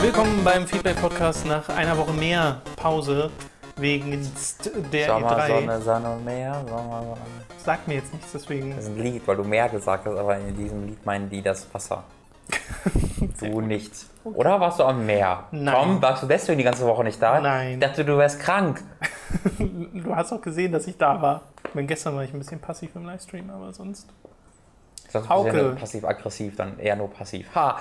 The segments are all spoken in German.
Willkommen beim Feedback-Podcast nach einer Woche mehr Pause wegen der Sommer, E3. Sonne, Sonne, Meer, Sommer, Sonne. Sagt mir jetzt nichts, deswegen. Das ist ein Lied, weil du Meer gesagt hast, aber in diesem Lied meinen die das Wasser. du nicht. Oder warst du am Meer? Nein. Komm, warst du deswegen die ganze Woche nicht da? Nein. Ich dachte, du wärst krank. Du hast auch gesehen, dass ich da war. Ich meine, gestern war ich ein bisschen passiv im Livestream, aber sonst. Sonst Hauke. passiv-aggressiv, dann eher nur passiv. Ha!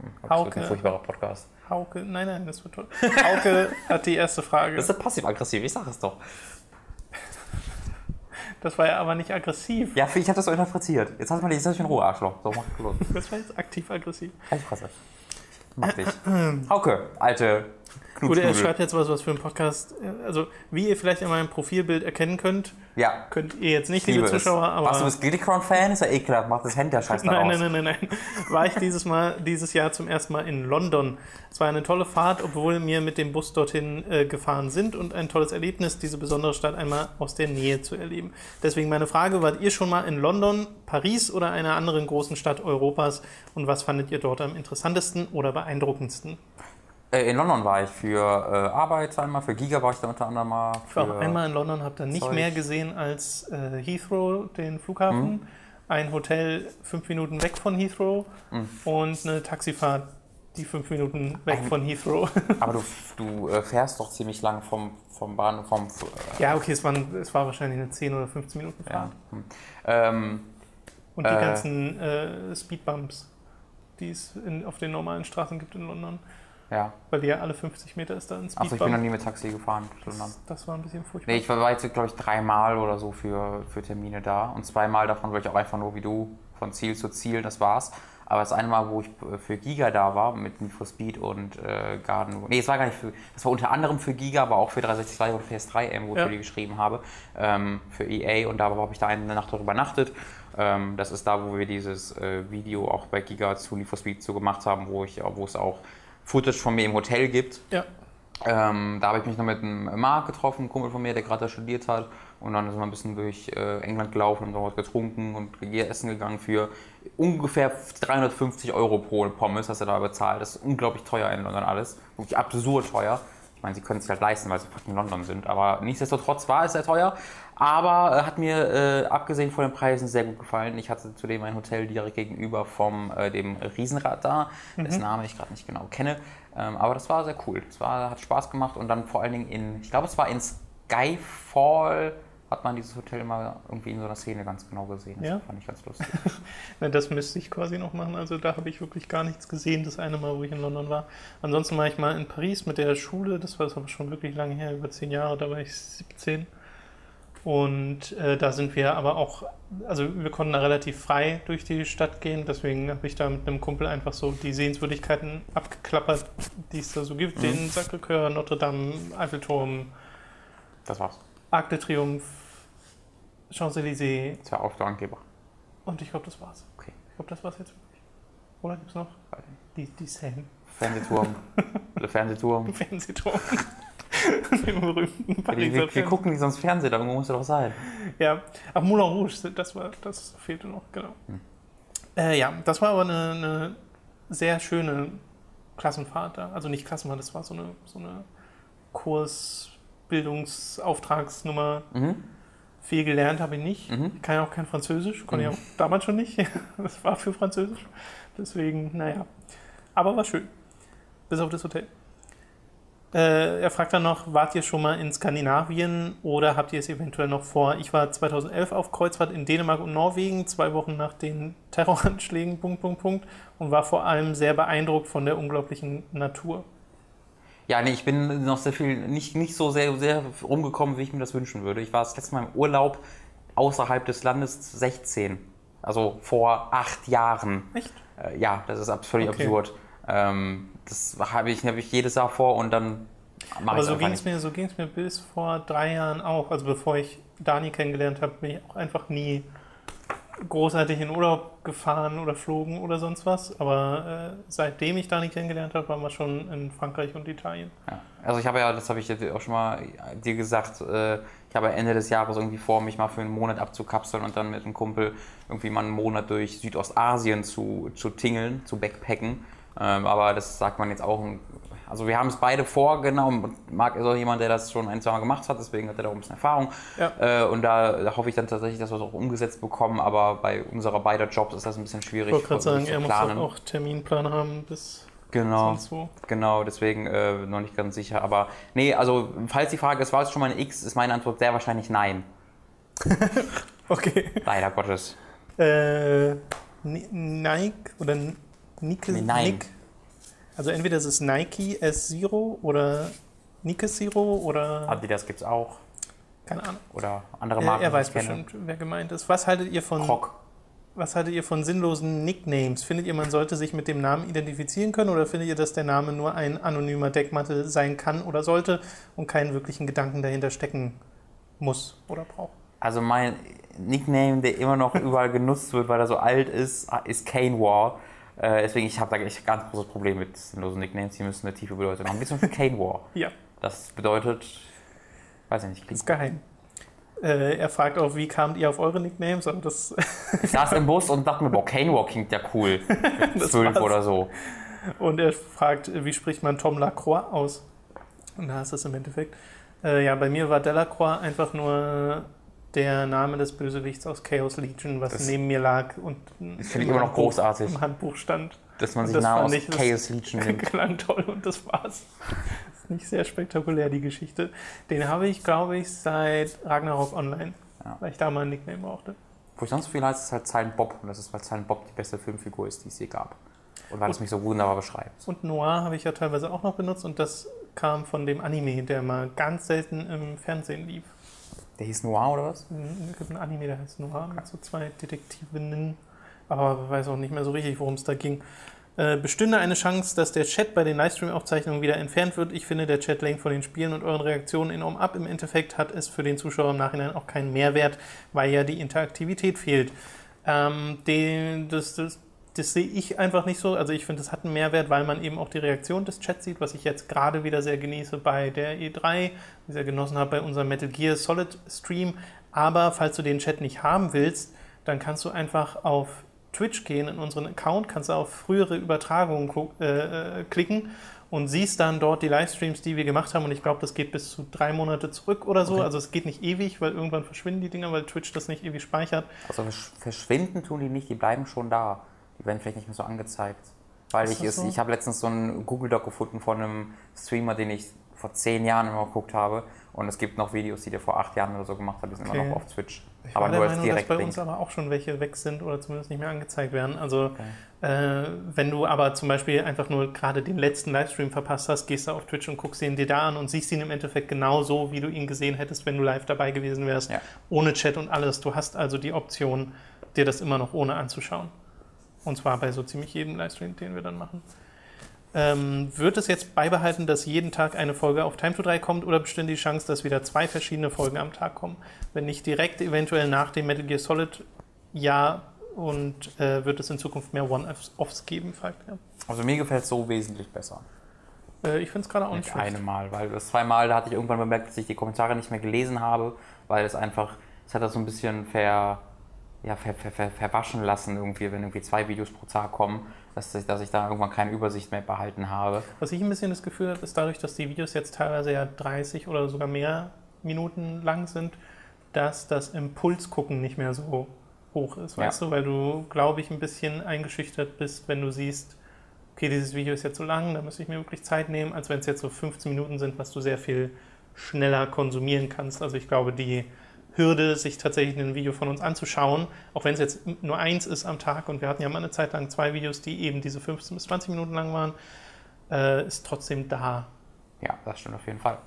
Hm, Das Hauke. ein furchtbarer Podcast. Hauke, nein, nein, das wird toll. Hauke hat die erste Frage. Das ist passiv-aggressiv, ich sag es doch. Das war ja aber nicht aggressiv. Ja, ich habe das so interpretiert. Jetzt hast du mal jetzt hast du in Ruhe, Arschloch. So, mach los. Das war jetzt aktiv-aggressiv. Halt die Fresse. Mach dich. Hauke, alte Gut, er schreibt jetzt was, was für ein Podcast. Also, wie ihr vielleicht in meinem Profilbild erkennen könnt, Ja, könnt ihr jetzt nicht, ich liebe liebe Zuschauer, es. aber. Was, du bist Glitticron-Fan? Ist ja ekelhaft. Mach das Hände-Scheiß da Nein, raus. nein, nein, nein, nein. War ich dieses Mal, dieses Jahr zum ersten Mal in London. Es war eine tolle Fahrt, obwohl wir mit dem Bus dorthin äh, gefahren sind und ein tolles Erlebnis, diese besondere Stadt einmal aus der Nähe zu erleben. Deswegen meine Frage, wart ihr schon mal in London, Paris oder einer anderen großen Stadt Europas und was fandet ihr dort am interessantesten oder beeindruckendsten? Äh, In London war ich für äh, Arbeit einmal, für Giga war ich da unter anderem mal. Ich war für- auch einmal in London, habe da nicht Zeug. mehr gesehen als äh, Heathrow, den Flughafen, Mhm. ein Hotel fünf Minuten weg von Heathrow Mhm. und eine Taxifahrt, die fünf Minuten weg Ein- von Heathrow. Aber du, du äh, fährst doch ziemlich lang vom, vom Bahnhof, vom. Äh, ja, okay, es, waren, es war wahrscheinlich eine 10 oder 15 Minuten ja. Fahrt. hm. ähm, Und die Äh. ganzen äh, Speedbumps, die es in, auf den normalen Straßen gibt in London, ja. weil die ja alle 50 Meter ist da ein Achso, ich bin noch Speedbump. nie mit Taxi gefahren. Das, das war ein bisschen furchtbar. Nee, ich war jetzt, glaube ich, dreimal oder so für, für Termine da. Und zweimal davon war ich auch einfach nur wie du, von Ziel zu Ziel, das war's. Aber das eine Mal, wo ich äh, für Giga da war, mit Need for Speed und äh, Garden. Nee, es war gar nicht für. Das war unter anderem für Giga, aber auch für 363 und PS3 M, wo ich Ja. für die geschrieben habe. Ähm, für EA und da habe ich da eine Nacht darüber übernachtet. Ähm, das ist da, wo wir dieses äh, Video auch bei Giga zu Need for Speed zu gemacht haben, wo, ich, wo es auch Footage von mir im Hotel gibt. ja, Ähm, da habe ich mich noch mit einem Marc getroffen, ein Kumpel von mir, der gerade da studiert hat. Und dann sind wir ein bisschen durch äh, England gelaufen, haben dort getrunken und essen gegangen für ungefähr 350 Euro pro Pommes, hast du da bezahlt. Das ist unglaublich teuer in London alles. Wirklich absurd teuer. Meine, sie können es sich halt leisten, weil sie in London sind. Aber nichtsdestotrotz war es sehr teuer. Aber äh, hat mir, äh, abgesehen von den Preisen, sehr gut gefallen. Ich hatte zudem ein Hotel direkt gegenüber vom äh, dem Riesenrad da, dessen Name ich gerade nicht genau kenne. Ähm, aber das war sehr cool. Es war, hat Spaß gemacht und dann vor allen Dingen in, ich glaube, es war in Skyfall, hat man dieses Hotel immer irgendwie in so einer Szene ganz genau gesehen. Das Ja? fand ich ganz lustig. Das müsste ich quasi noch machen. Also da habe ich wirklich gar nichts gesehen, das eine Mal, wo ich in London war. Ansonsten war ich mal in Paris mit der Schule, das war aber schon wirklich lange her, über zehn Jahre, da war ich 17. Und äh, da sind wir aber auch, also wir konnten da relativ frei durch die Stadt gehen, deswegen habe ich da mit einem Kumpel einfach so die Sehenswürdigkeiten abgeklappert, die es da so gibt. Den Sacré-Cœur, Notre Dame, Eiffelturm, Das war's. Arc de Triomphe, Champs-Élysées Das war auch der Angeber. und ich glaube, das war's. Okay. Ich glaube, das war's jetzt wirklich. Oder gibt's noch? Die, die Seine. Fernsehturm. der Fernsehturm. Fernsehturm. Den berühmten Wir, Pariser wir, gucken nicht sonst Fernsehen, da muss er doch sein. Ja, ach, Moulin Rouge, das, war, das fehlte noch, genau. Äh, ja, das war aber eine, eine sehr schöne Klassenfahrt da. Also nicht Klassenfahrt, das war so eine, so eine Kursbildungsauftragsnummer. Mhm. Viel gelernt habe ich nicht. Mhm. Ich kann ja auch kein Französisch, konnte ich auch damals schon nicht. Das war für Französisch. Deswegen, naja. Aber war schön. Bis auf das Hotel. Äh, er fragt dann noch, wart ihr schon mal in Skandinavien oder habt ihr es eventuell noch vor? Ich war 2011 auf Kreuzfahrt in Dänemark und Norwegen, zwei Wochen nach den Terroranschlägen, Punkt, Punkt, Punkt, und war vor allem sehr beeindruckt von der unglaublichen Natur. Ja, nee, ich bin noch sehr viel, nicht, nicht so sehr, sehr rumgekommen, wie ich mir das wünschen würde. Ich war das letzte Mal im Urlaub außerhalb des Landes 16. Also vor acht Jahren. Echt? Äh, ja, das ist völlig Okay. absurd. Ähm, das habe ich, hab ich jedes Jahr vor und dann mach Aber ich's so einfach ging nicht. es mir, so ging's mir bis vor drei Jahren auch. Also bevor ich Dani kennengelernt habe, bin ich auch einfach nie großartig in Urlaub gefahren oder flogen oder sonst was. Aber äh, seitdem ich Dani kennengelernt habe, waren wir schon in Frankreich und Italien. Ja. Also ich habe ja, das habe ich jetzt auch schon mal dir gesagt, äh, ich habe Ende des Jahres irgendwie vor, mich mal für einen Monat abzukapseln und dann mit einem Kumpel irgendwie mal einen Monat durch Südostasien zu, zu tingeln, zu backpacken. Ähm, aber das sagt man jetzt auch, also wir haben es beide vorgenommen und Marc ist auch jemand, der das schon ein, zwei Mal gemacht hat, deswegen hat er da auch ein bisschen Erfahrung. Ja. Äh, und da, da hoffe ich dann tatsächlich, dass wir es auch umgesetzt bekommen, aber bei unserer beider Jobs ist das ein bisschen schwierig. Ich wollte gerade sagen, zu er muss doch auch Terminplan haben bis Genau. Genau, deswegen äh, noch nicht ganz sicher. Aber nee, also falls die Frage ist, war es schon mal eine X, ist meine Antwort sehr wahrscheinlich nein. Okay. Leider Gottes. Äh, Ni- Nike oder Nike? Nee, nein. Nick? Also entweder ist es Nike S0 oder Nike Zero oder Adidas gibt's auch. keine Ahnung. Oder andere Er, Marken. er die weiß bestimmt, wer gemeint ist. Was haltet ihr von Krog. Was haltet ihr von sinnlosen Nicknames? Findet ihr, man sollte sich mit dem Namen identifizieren können oder findet ihr, dass der Name nur ein anonymer Deckmantel sein kann oder sollte und keinen wirklichen Gedanken dahinter stecken muss oder braucht? Also mein Nickname, der immer noch überall genutzt wird, weil er so alt ist, ist Kane War. Äh, deswegen, ich habe da echt ganz großes Problem mit sinnlosen Nicknames. Die müssen eine tiefe Bedeutung haben. Wie zum Beispiel Kane War. Ja, Das bedeutet, weiß ich nicht, klingt ist geheim. Äh, er fragt auch, wie kamt ihr auf eure Nicknames? Und das, Ich saß im Bus und dachte mir, boah, Kane War klingt ja cool. Das zwölf war's. oder so. und er fragt, wie spricht man Tom Lacroix aus? Und da ist es im Endeffekt. Äh, ja, bei mir war Delacroix einfach nur der Name des Bösewichts aus Chaos Legion, was Das- neben mir lag und Das finde ich immer noch großartig, im Handbuch stand. dass man Und sich das Namen aus ich- das- Chaos Legion nimmt. Klang toll und das war's. Ist nicht sehr spektakulär, die Geschichte. Den habe ich, glaube ich, seit Ragnarok Online, Ja. weil ich da mal ein Nickname brauchte. Wo ich sonst viel heißt, ist halt Silent Bob. Und das ist, weil Silent Bob die beste Filmfigur ist, die es je gab. Und weil es mich so wunderbar beschreibt. Und Noir habe ich ja teilweise auch noch benutzt und das kam von dem Anime, der mal ganz selten im Fernsehen lief. Der hieß Noir oder was? Es gibt einen Anime, der heißt Noir, mit so zwei Detektivinnen, aber ich weiß auch nicht mehr so richtig, worum es da ging. Äh, bestünde eine Chance, dass der Chat bei den Livestream-Aufzeichnungen wieder entfernt wird. Ich finde, der Chat lenkt von den Spielen und euren Reaktionen enorm ab. Im Endeffekt hat es für den Zuschauer im Nachhinein auch keinen Mehrwert, weil ja die Interaktivität fehlt. Ähm, den, das, das, das sehe ich einfach nicht so. Also ich finde, es hat einen Mehrwert, weil man eben auch die Reaktion des Chats sieht, was ich jetzt gerade wieder sehr genieße bei der E3, die sehr genossen habe bei unserem Metal Gear Solid Stream. Aber falls du den Chat nicht haben willst, dann kannst du einfach auf Twitch gehen, in unseren Account, kannst du auf frühere Übertragungen gu- äh, äh, klicken und siehst dann dort die Livestreams, die wir gemacht haben. Und ich glaube, das geht bis zu drei Monate zurück oder so. Okay. Also es geht nicht ewig, weil irgendwann verschwinden die Dinger, weil Twitch das nicht ewig speichert. Also versch- verschwinden tun die nicht, die bleiben schon da. Werden vielleicht nicht mehr so angezeigt. Weil ich, es- so? ich habe letztens so einen Google-Doc gefunden von einem Streamer, den ich vor zehn Jahren immer geguckt habe. Und es gibt noch Videos, die der vor acht Jahren oder so gemacht hat, die sind Okay. immer noch auf Twitch. Ich aber war der nur als Meinung, dass bei uns aber auch schon welche weg sind oder zumindest nicht mehr angezeigt werden. Also Okay. äh, wenn du aber zum Beispiel einfach nur gerade den letzten Livestream verpasst hast, gehst du auf Twitch und guckst ihn dir da an und siehst ihn im Endeffekt genauso, wie du ihn gesehen hättest, wenn du live dabei gewesen wärst. Ja. Ohne Chat und alles. Du hast also die Option, dir das immer noch ohne anzuschauen. Und zwar bei so ziemlich jedem Livestream, den wir dann machen. Ähm, wird es jetzt beibehalten, dass jeden Tag eine Folge auf Time to 3 kommt oder bestünde die Chance, dass wieder zwei verschiedene Folgen am Tag kommen? Wenn nicht direkt, eventuell nach dem Metal Gear Solid ja und äh, wird es in Zukunft mehr One-Offs geben, fragt er. Also mir gefällt es so wesentlich besser. Äh, ich finde es gerade auch nicht Nicht schlecht. eine Mal, weil das zweimal, da hatte ich irgendwann bemerkt, dass ich die Kommentare nicht mehr gelesen habe, weil es einfach, es hat das so ein bisschen ver, ja, ver, ver, ver, verwaschen lassen irgendwie, wenn irgendwie zwei Videos pro Tag kommen, dass ich, dass ich da irgendwann keine Übersicht mehr behalten habe. Was ich ein bisschen das Gefühl habe, ist dadurch, dass die Videos jetzt teilweise ja 30 oder sogar mehr Minuten lang sind, dass das Impulsgucken nicht mehr so hoch ist, Ja. weißt du? Weil du, glaube ich, ein bisschen eingeschüchtert bist, wenn du siehst, okay, dieses Video ist jetzt so lang, da müsste ich mir wirklich Zeit nehmen, als wenn es jetzt so 15 Minuten sind, was du sehr viel schneller konsumieren kannst. Also ich glaube, die Hürde, sich tatsächlich ein Video von uns anzuschauen, auch wenn es jetzt nur eins ist am Tag und wir hatten ja mal eine Zeit lang zwei Videos, die eben diese 15 bis 20 Minuten lang waren, äh, ist trotzdem da. Ja, das stimmt auf jeden Fall.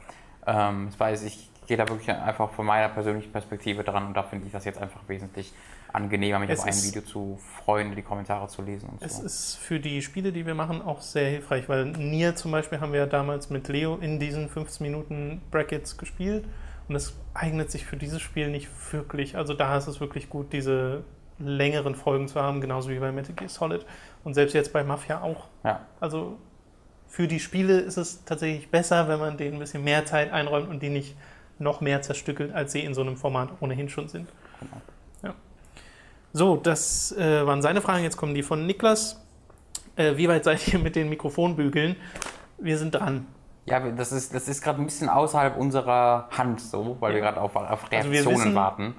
Ähm, ich weiß, ich gehe da wirklich einfach von meiner persönlichen Perspektive dran und da finde ich das jetzt einfach wesentlich angenehmer, mich Es auf ein Video zu freuen, die Kommentare zu lesen und Es so. ist für die Spiele, die wir machen, auch sehr hilfreich, weil Nier zum Beispiel haben wir ja damals mit Leo in diesen 15 Minuten Brackets gespielt und es eignet sich für dieses Spiel nicht wirklich. Also da ist es wirklich gut, diese längeren Folgen zu haben, genauso wie bei Metal Gear Solid und selbst jetzt bei Mafia auch. Ja. Also für die Spiele ist es tatsächlich besser, wenn man denen ein bisschen mehr Zeit einräumt und die nicht noch mehr zerstückelt, als sie in so einem Format ohnehin schon sind. Ja. So, das äh, waren seine Fragen. Jetzt kommen die von Niklas. Äh, wie weit seid ihr mit den Mikrofonbügeln? Wir sind dran. Ja, das ist, das ist gerade ein bisschen außerhalb unserer Hand so, weil wir Ja. gerade auf, auf Also wir Reaktionen wissen- warten.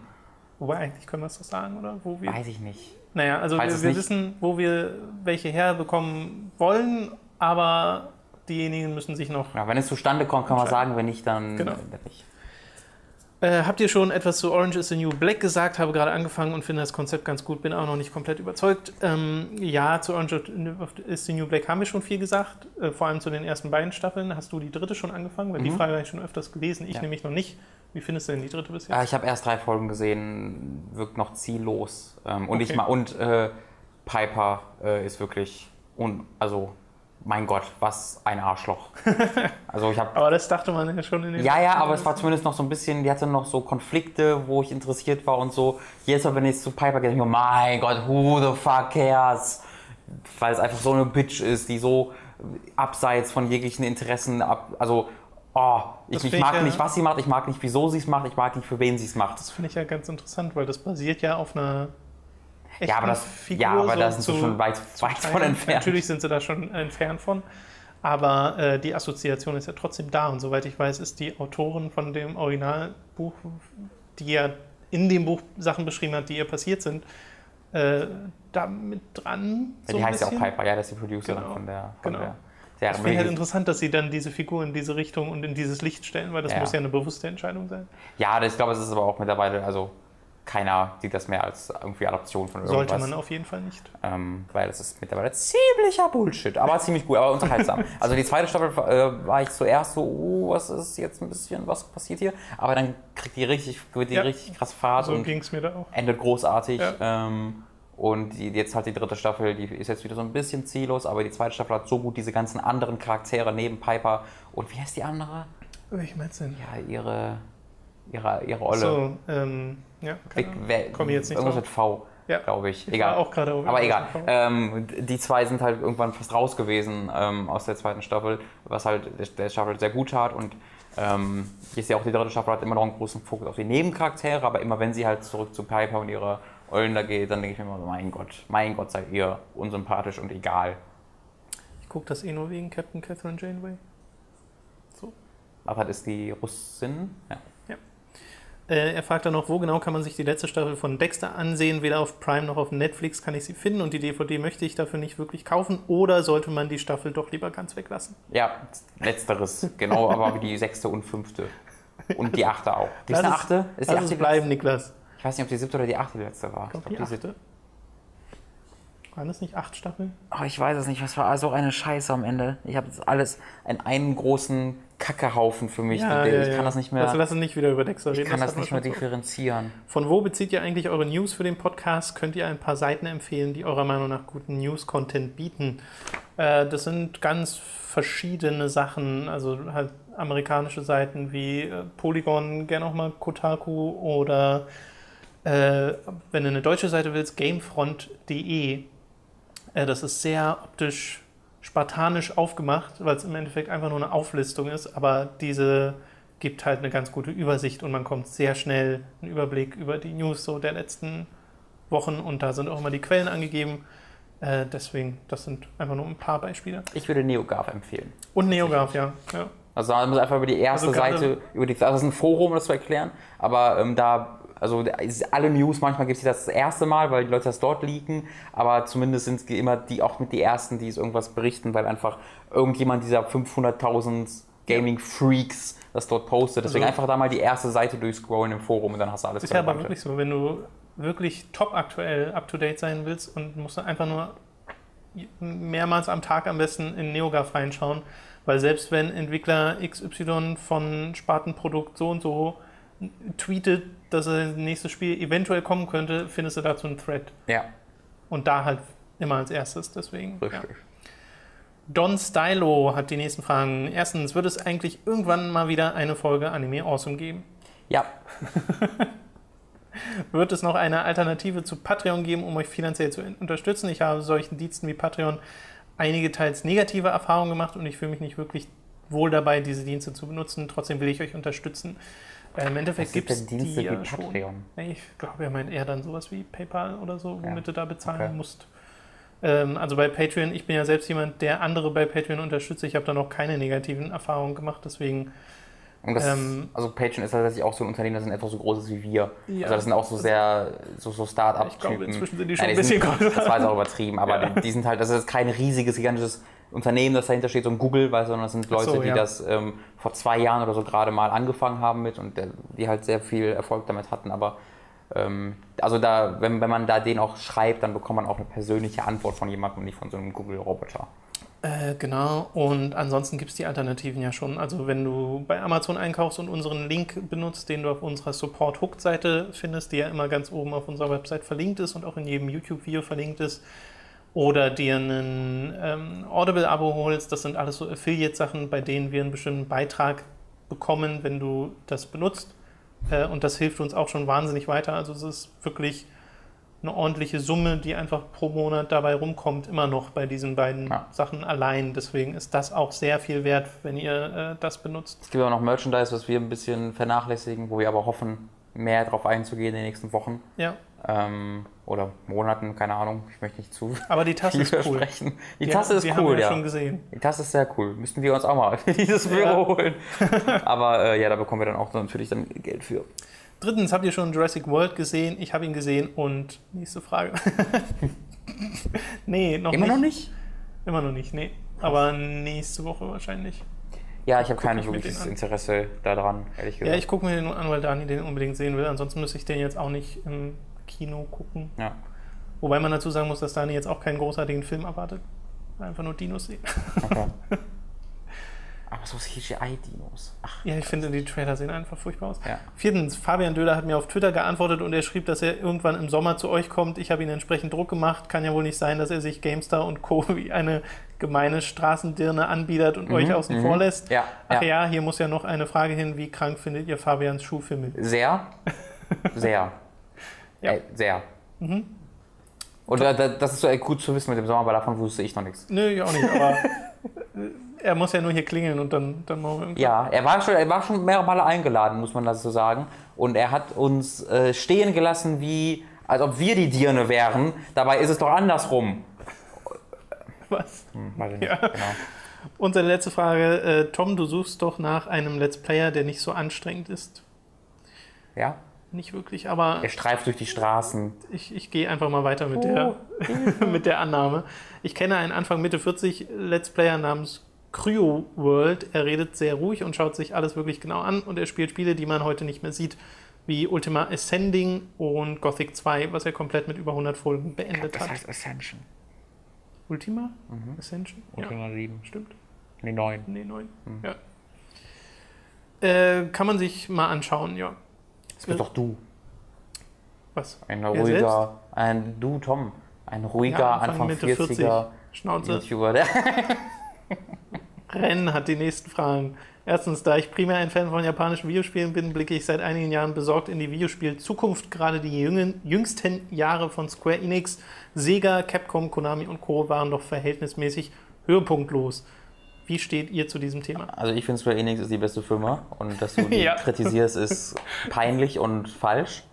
Wobei eigentlich können wir es doch sagen, oder? Wo wir, Weiß ich nicht. naja, also Falls wir, wir wissen, wo wir welche herbekommen wollen, aber diejenigen müssen sich noch Ja, wenn es zustande kommt, kann man sagen, wenn nicht, dann Genau. nicht. Äh, habt ihr schon etwas zu Orange is the New Black gesagt? Habe gerade angefangen und finde das Konzept ganz gut, bin auch noch nicht komplett überzeugt. Ähm, ja, zu Orange is the New Black haben wir schon viel gesagt, äh, vor allem zu den ersten beiden Staffeln. Hast du die dritte schon angefangen? Weil die Mhm. Frage habe ich schon öfters gelesen, ich Ja. nämlich noch nicht. Wie findest du denn die dritte bis jetzt? Ja, ich habe erst drei Folgen gesehen, wirkt noch ziellos. Ähm, und ich Okay. ma- und äh, Piper äh, ist wirklich un, also mein Gott, was ein Arschloch. also ich habe Aber das dachte man ja schon in den. ja, ja, aber es war zumindest noch so ein bisschen, die hatte noch so Konflikte, wo ich interessiert war und so. Jedes Mal, wenn ich zu Piper gehe, denke ich mir, mein Gott, who the fuck cares? Weil es einfach so eine Bitch ist, die so abseits von jeglichen Interessen ab, also oh, ich, ich find ich mag ja- nicht, was sie macht, ich mag nicht, wieso sie es macht, ich mag nicht, für wen sie es macht. Das finde ich ja ganz interessant, weil das basiert ja auf einer. Ja, aber, das, Figur, ja, aber so da sind sie schon weit, weit von entfernt. Natürlich sind sie da schon entfernt von. Aber äh, die Assoziation ist ja trotzdem da. Und soweit ich weiß, ist die Autorin von dem Originalbuch, die ja in dem Buch Sachen beschrieben hat, die ihr passiert sind, äh, da mit dran. Ja, so die heißt ja auch. Piper, ja, das ist die Producerin Genau. von der. Von Genau. der ja, Das finde ich halt interessant, dass sie dann diese Figur in diese Richtung und in dieses Licht stellen, weil das Ja. muss ja eine bewusste Entscheidung sein. ja, ich glaube, es ist aber auch mittlerweile, also keiner sieht das mehr als irgendwie Adaption von irgendwas. Sollte man auf jeden Fall nicht. Ähm, weil das ist mittlerweile ziemlicher Bullshit, aber ziemlich gut, aber unterhaltsam. Also die zweite Staffel äh, war ich zuerst so, oh, was ist jetzt ein bisschen, was passiert hier? Aber dann kriegt die richtig, wird die Ja. richtig krass Fahrt So und ging es mir da auch. endet großartig. Ja. Ähm, und die, jetzt halt die dritte Staffel, die ist jetzt wieder so ein bisschen ziellos, aber die zweite Staffel hat so gut diese ganzen anderen Charaktere neben Piper und wie heißt die andere? Welche meinst du denn? Ja, ihre, ihre, ihre Olle. So, ähm, ja, keine Weg- Ahnung. we- Komm ich jetzt nicht Irgendwas drauf. mit V, Ja. glaube ich. Ich Egal. war auch gerade Aber egal. Ähm, die zwei sind halt irgendwann fast raus gewesen ähm, aus der zweiten Staffel, was halt der, der Staffel sehr gut tat. Und ähm, ist ja auch die dritte Staffel hat immer noch einen großen Fokus auf die Nebencharaktere, aber immer wenn sie halt zurück zu Piper und ihre Eulen da geht, dann denke ich mir immer so, mein Gott, mein Gott, seid ihr unsympathisch und egal. Ich gucke das eh nur wegen Captain Catherine Janeway. Aber das ist die Russin. Ja. Äh, er fragt dann noch, wo genau kann man sich die letzte Staffel von Dexter ansehen? Weder auf Prime noch auf Netflix kann ich sie finden und die DVD möchte ich dafür nicht wirklich kaufen. Oder sollte man die Staffel doch lieber ganz weglassen? ja, letzteres, genau, aber wie die sechste und fünfte. Und die achte auch. Die ist achte? Ist die Lass achte es bleiben, Niklas. Ich weiß nicht, ob die siebte oder die achte die letzte war. Ich glaube, glaub, die siebte. achte. Waren das nicht acht Staffeln? Oh, ich weiß es nicht, was war so eine Scheiße am Ende. Ich habe das alles in einen großen Kackehaufen für mich. ich kann das nicht mehr, Also lass uns nicht wieder über Dexter reden. ich kann das das nicht mehr differenzieren. Von wo bezieht ihr eigentlich eure News für den Podcast? Könnt ihr ein paar Seiten empfehlen, die eurer Meinung nach guten News-Content bieten? Äh, das sind ganz verschiedene Sachen, also halt amerikanische Seiten wie äh, Polygon, gerne auch mal Kotaku oder äh, wenn du eine deutsche Seite willst, gamefront.de. Äh, das ist sehr optisch spartanisch aufgemacht, weil es im Endeffekt einfach nur eine Auflistung ist, aber diese gibt halt eine ganz gute Übersicht und man kommt sehr schnell einen Überblick über die News so der letzten Wochen und da sind auch immer die Quellen angegeben. Äh, deswegen, das sind einfach nur ein paar Beispiele. Ich würde NeoGAF empfehlen. Und NeoGAF, ja. ja. Also man muss einfach über die erste Also Seite, über die, also das ist ein Forum, um das zu erklären, aber ähm, da, also alle News, manchmal gibt es das das erste Mal, weil die Leute das dort leaken, aber zumindest sind es immer die, auch mit die ersten, die es irgendwas berichten, weil einfach irgendjemand dieser 500.000 Gaming-Freaks das dort postet. Deswegen Also- einfach da mal die erste Seite durchscrollen im Forum und dann hast du alles Ist ja aber wirklich so, wenn du wirklich top aktuell, up to date sein willst und musst du einfach nur mehrmals am Tag am besten in NeoGAF reinschauen, Weil selbst wenn Entwickler XY von Spartenprodukt so und so tweetet, dass das nächste Spiel eventuell kommen könnte, findest du dazu einen Thread. Ja, Und da halt immer als erstes, deswegen. Ja. richtig. Don Stylo hat die nächsten Fragen. Erstens, wird es eigentlich irgendwann mal wieder eine Folge Anime Awesome geben? Ja, Wird es noch eine Alternative zu Patreon geben, um euch finanziell zu unterstützen? Ich habe solchen Diensten wie Patreon einige teils negative Erfahrungen gemacht und ich fühle mich nicht wirklich wohl dabei, diese Dienste zu benutzen. Trotzdem will ich euch unterstützen. Äh, Im Endeffekt gibt es die ja wie schon. Patreon? Nee, Ich glaube, er meint eher dann sowas wie PayPal oder so, womit Ja. du da bezahlen Okay. musst. Ähm, also bei Patreon, ich bin ja selbst jemand, der andere bei Patreon unterstützt. Ich habe da noch keine negativen Erfahrungen gemacht, deswegen das, Ähm, also Patreon ist tatsächlich auch so ein Unternehmen, das in etwa so groß ist wie wir. Ja. also das sind auch so sehr, so, so Ich Start-up-Typen. glaube, inzwischen sind die schon Nein, ein bisschen sind, größer. Das war jetzt auch übertrieben, aber Ja. die, die sind halt, das ist kein riesiges, gigantisches Unternehmen, das dahinter steht, so ein Google, weißt du, sondern das sind Leute, so, die ja. das ähm, vor zwei Jahren oder so gerade mal angefangen haben mit und der, die halt sehr viel Erfolg damit hatten, aber ähm, also da, wenn, wenn man da den auch schreibt, dann bekommt man auch eine persönliche Antwort von jemandem und nicht von so einem Google-Roboter. Äh, genau, und ansonsten gibt es die Alternativen ja schon. Also wenn du bei Amazon einkaufst und unseren Link benutzt, den du auf unserer Support-Hooked-Seite findest, die ja immer ganz oben auf unserer Website verlinkt ist und auch in jedem YouTube-Video verlinkt ist, oder dir einen ähm, Audible-Abo holst, das sind alles so Affiliate-Sachen, bei denen wir einen bestimmten Beitrag bekommen, wenn du das benutzt. Äh, und das hilft uns auch schon wahnsinnig weiter. Also es ist wirklich eine ordentliche Summe, die einfach pro Monat dabei rumkommt, immer noch bei diesen beiden Ja. Sachen allein. Deswegen ist das auch sehr viel wert, wenn ihr äh, das benutzt. Es gibt auch noch Merchandise, was wir ein bisschen vernachlässigen, wo wir aber hoffen, mehr darauf einzugehen in den nächsten Wochen Ja, ähm, oder Monaten, keine Ahnung. Ich möchte nicht zu aber die Tasse ist cool. Die, Die- Tasse ist die haben cool, wir ja. schon gesehen. Die Tasse ist sehr cool. Müssten wir uns auch mal für dieses Büro Ja. holen. Aber äh, ja, da bekommen wir dann auch natürlich dann Geld für. Drittens, habt ihr schon Jurassic World gesehen? Ich habe ihn gesehen und nächste Frage. nee, noch Immer nicht. noch nicht? Immer noch nicht, nee. Aber nächste Woche wahrscheinlich. Ja, ich habe kein wirkliches. Interesse daran, ehrlich gesagt. Ja, ich gucke mir den an, weil Dani den unbedingt sehen will. Ansonsten müsste ich den jetzt auch nicht im Kino gucken. Ja. Wobei man dazu sagen muss, dass Dani jetzt auch keinen großartigen Film erwartet. Einfach nur Dinos sehen. Okay. Aber so CGI-Dinos. Ja, ich finde, die Trailer sehen einfach furchtbar aus. ja. Viertens, Fabian Döhler hat mir auf Twitter geantwortet und er schrieb, dass er irgendwann im Sommer zu euch kommt. Ich habe ihn entsprechend Druck gemacht. Kann ja wohl nicht sein, dass er sich GameStar und Co. wie eine gemeine Straßendirne anbietet und euch außen mhm. vor lässt. Ja, Ach ja. ja, hier muss ja noch eine Frage hin. Wie krank findet ihr Fabians Schuhfilme? Sehr. Sehr. Ja. Äh, sehr. Und äh, da- das ist so äh, gut zu wissen mit dem Sommer, weil davon wusste ich noch nichts. Nö, ich auch nicht, aber er muss ja nur hier klingeln und dann, dann machen wir irgendwann. Ja, er war, schon, er war schon mehrere Male eingeladen, muss man das so sagen. Und er hat uns äh, stehen gelassen, wie als ob wir die Dirne wären. Dabei ist es doch andersrum. Was? Hm, weiß ich nicht. Ja. Genau. Und seine letzte Frage. Äh, Tom, du suchst doch nach einem Let's Player, der nicht so anstrengend ist. Ja? Nicht wirklich, aber Er streift durch die Straßen. ich, ich gehe einfach mal weiter mit, der, mit der Annahme. Ich kenne einen Anfang Mitte 40 Let's Player namens Cryo World. Er redet sehr ruhig und schaut sich alles wirklich genau an und er spielt Spiele, die man heute nicht mehr sieht, wie Ultima Ascending und Gothic 2, was er komplett mit über 100 Folgen beendet Das hat. heißt Ascension. Ultima? Ascension? Ja, Ultima 7. stimmt. Nee, 9. Nee, 9. Mhm. Ja. Äh, kann man sich mal anschauen, ja. Das bist doch du. Was? Ein Er ruhiger, ein du, Tom. Ein ruhiger, Ja, Anfang, Anfang, Mitte 40er Schnauze. YouTuber. Der Ren hat die nächsten Fragen. Erstens, da ich primär ein Fan von japanischen Videospielen bin, blicke ich seit einigen Jahren besorgt in die Videospiel-Zukunft. Gerade die jüngen, jüngsten Jahre von Square Enix, Sega, Capcom, Konami und Co. waren doch verhältnismäßig höhepunktlos. Wie steht ihr zu diesem Thema? Also ich finde Square Enix ist die beste Firma und dass du die Ja. kritisierst, ist peinlich und falsch.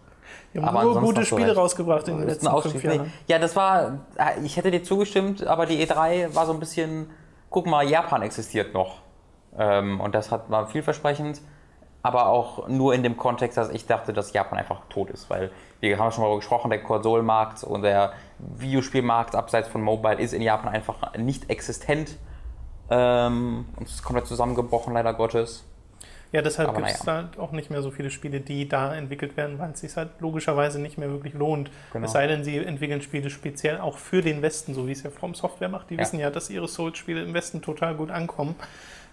Wir haben Aber nur gute Spiele recht. rausgebracht in den letzten fünf Ausstieg. Nee. Jahren. Ja, das war, ich hätte dir zugestimmt, aber die E3 war so ein bisschen, guck mal, Japan existiert noch. Ähm, und das hat, war vielversprechend, aber auch nur in dem Kontext, dass ich dachte, dass Japan einfach tot ist. Weil wir haben schon mal darüber gesprochen, der Konsolenmarkt und der Videospielmarkt abseits von Mobile ist in Japan einfach nicht existent. Ähm, und es ist komplett zusammengebrochen, leider Gottes. Ja, deshalb gibt es halt auch nicht mehr so viele Spiele, die da entwickelt werden, weil es sich halt logischerweise nicht mehr wirklich lohnt. Genau. Es sei denn, sie entwickeln Spiele speziell auch für den Westen, so wie es ja From Software macht. Die Ja. wissen ja, dass ihre Souls-Spiele im Westen total gut ankommen.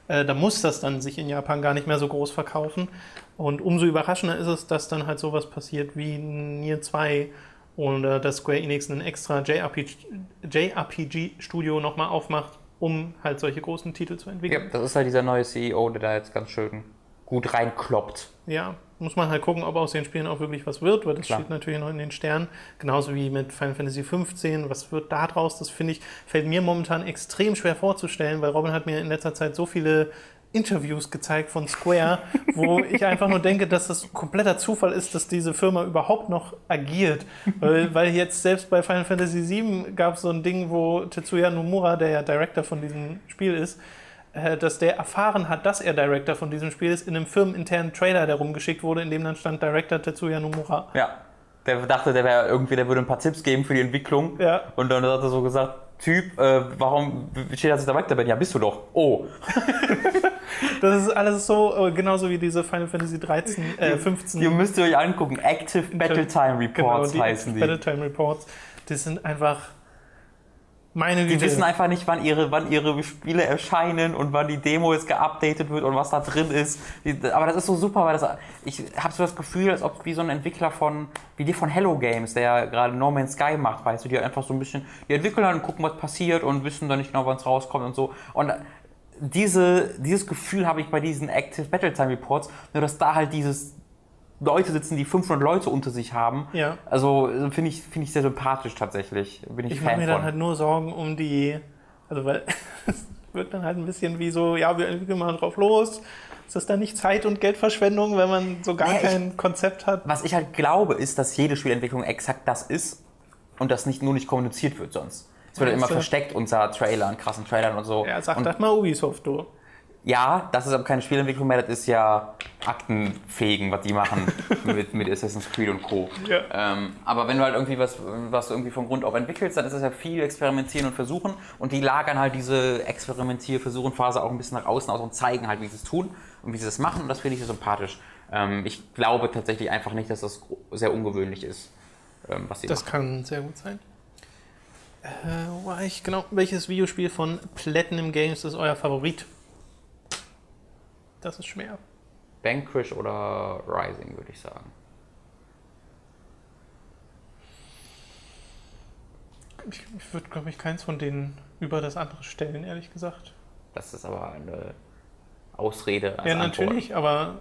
Äh, da muss das dann sich in Japan gar nicht mehr so groß verkaufen. Und umso überraschender ist es, dass dann halt sowas passiert wie Nier 2 oder dass Square Enix ein extra JRPG-Studio nochmal aufmacht, um halt solche großen Titel zu entwickeln. Ja, das ist halt dieser neue CEO, der da jetzt ganz schön gut reinkloppt. Ja, muss man halt gucken, ob aus den Spielen auch wirklich was wird, weil das Klar. steht natürlich noch in den Sternen. Genauso wie mit Final Fantasy 15. Was wird da draus? Das finde ich, fällt mir momentan extrem schwer vorzustellen, weil Robin hat mir in letzter Zeit so viele Interviews gezeigt von Square, wo ich einfach nur denke, dass das kompletter Zufall ist, dass diese Firma überhaupt noch agiert. Weil, weil jetzt selbst bei Final Fantasy VII gab es so ein Ding, wo Tetsuya Nomura, der ja Director von diesem Spiel ist, äh, dass der erfahren hat, dass er Director von diesem Spiel ist, in einem firmeninternen Trailer, der rumgeschickt wurde, in dem dann stand Director Tetsuya Nomura. Ja. Der dachte, der wäre irgendwie, der würde ein paar Tipps geben für die Entwicklung. Ja. Und dann hat er so gesagt, Typ, äh, warum steht das jetzt Director bin? Ja, bist du doch. Oh. Das ist alles so, äh, genauso wie diese Final Fantasy 13, äh, 15. Die müsst ihr euch angucken. Active Battletime Reports genau, die heißen die. Battletime Reports. Das sind einfach meine Die wissen einfach nicht, wann ihre, wann ihre Spiele erscheinen und wann die Demo jetzt geupdatet wird und was da drin ist. Aber das ist so super, weil das, ich habe so das Gefühl, als ob wie so ein Entwickler von, wie die von Hello Games, der ja gerade No Man's Sky macht, weißt du, die einfach so ein bisschen, die entwickeln und gucken, was passiert und wissen dann nicht genau, wann es rauskommt und so. Und diese, dieses Gefühl habe ich bei diesen Active Battletime Reports, nur dass da halt dieses Leute sitzen, die 500 Leute unter sich haben. Ja. Also äh, finde ich, finde ich sehr sympathisch tatsächlich. Bin ich, Ich mache mir von. dann halt nur Sorgen um die, also weil es wirkt dann halt ein bisschen wie so, ja, wir entwickeln mal drauf los. Ist das dann nicht Zeit- und Geldverschwendung, wenn man so gar ich- kein Konzept hat? Was ich halt glaube, ist, dass jede Spielentwicklung exakt das ist und das nicht nur nicht kommuniziert wird sonst. Es wird ja immer versteckt unter Trailern, krassen Trailern und so. Ja, sag und das mal Ubisoft, du. Ja, das ist aber keine Spielentwicklung mehr, das ist ja Aktenfegen, was die machen mit, mit Assassin's Creed und Co. Ja. Ähm, aber wenn du halt irgendwie was, was du irgendwie von Grund auf entwickelst, dann ist es ja viel experimentieren und versuchen und die lagern halt diese Experimentier-Versuchen-Phase auch ein bisschen nach außen aus und zeigen halt, wie sie es tun und wie sie das machen und das finde ich sehr sympathisch. Ähm, ich glaube tatsächlich einfach nicht, dass das sehr ungewöhnlich ist, ähm, was sie Das machen. kann sehr gut sein. Äh, wo war ich genau? Welches Videospiel von Platinum Games ist euer Favorit? Das ist schwer. Vanquish oder Rising, würde ich sagen. Ich, ich würde, glaube ich, keins von denen über das andere stellen, ehrlich gesagt. Das ist aber eine Ausrede als ja, Antwort. natürlich, aber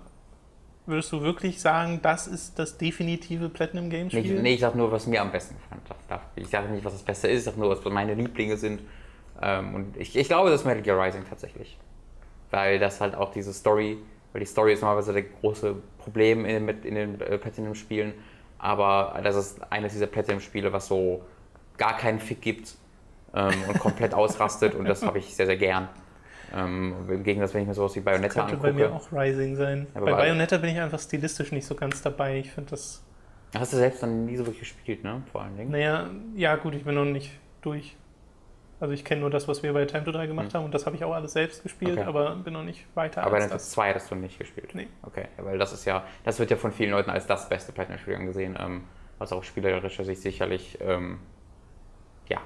würdest du wirklich sagen, das ist das definitive Platinum Games Nee, Spiel? ich, nee, ich sag nur, was mir am besten gefallen hat. Ich sage nicht, was das Beste ist, ich sag nur, was meine Lieblinge sind. Ähm, und ich, ich glaube, das ist Metal Gear Rising tatsächlich. Weil das halt auch diese Story, weil die Story ist normalerweise das große Problem in, den- in den äh, Platinum-Spielen. Aber das ist eines dieser Platinum-Spiele, was so gar keinen Fick gibt ähm, und komplett ausrastet. Und das habe ich sehr, sehr gern. Ähm, Im Gegensatz, wenn ich mir sowas wie Bayonetta Könnte bei angucke. mir auch Rising sein. Bei bei- Bayonetta bin ich einfach stilistisch nicht so ganz dabei. Ich finde das. Hast du selbst dann nie so wirklich gespielt, ne? Vor allen Dingen. Naja, ja, gut, ich bin noch nicht durch. Also ich kenne nur das, was wir bei Time to 3 gemacht haben und das habe ich auch alles selbst gespielt. Okay. aber bin noch nicht weiter Aber das. 2 hast du nicht gespielt. Nee. Okay, weil das ist ja, das wird ja von vielen Leuten als das beste Platinum-Spiel angesehen, ähm, was auch spielerischer Sicht sicherlich, ähm, ja,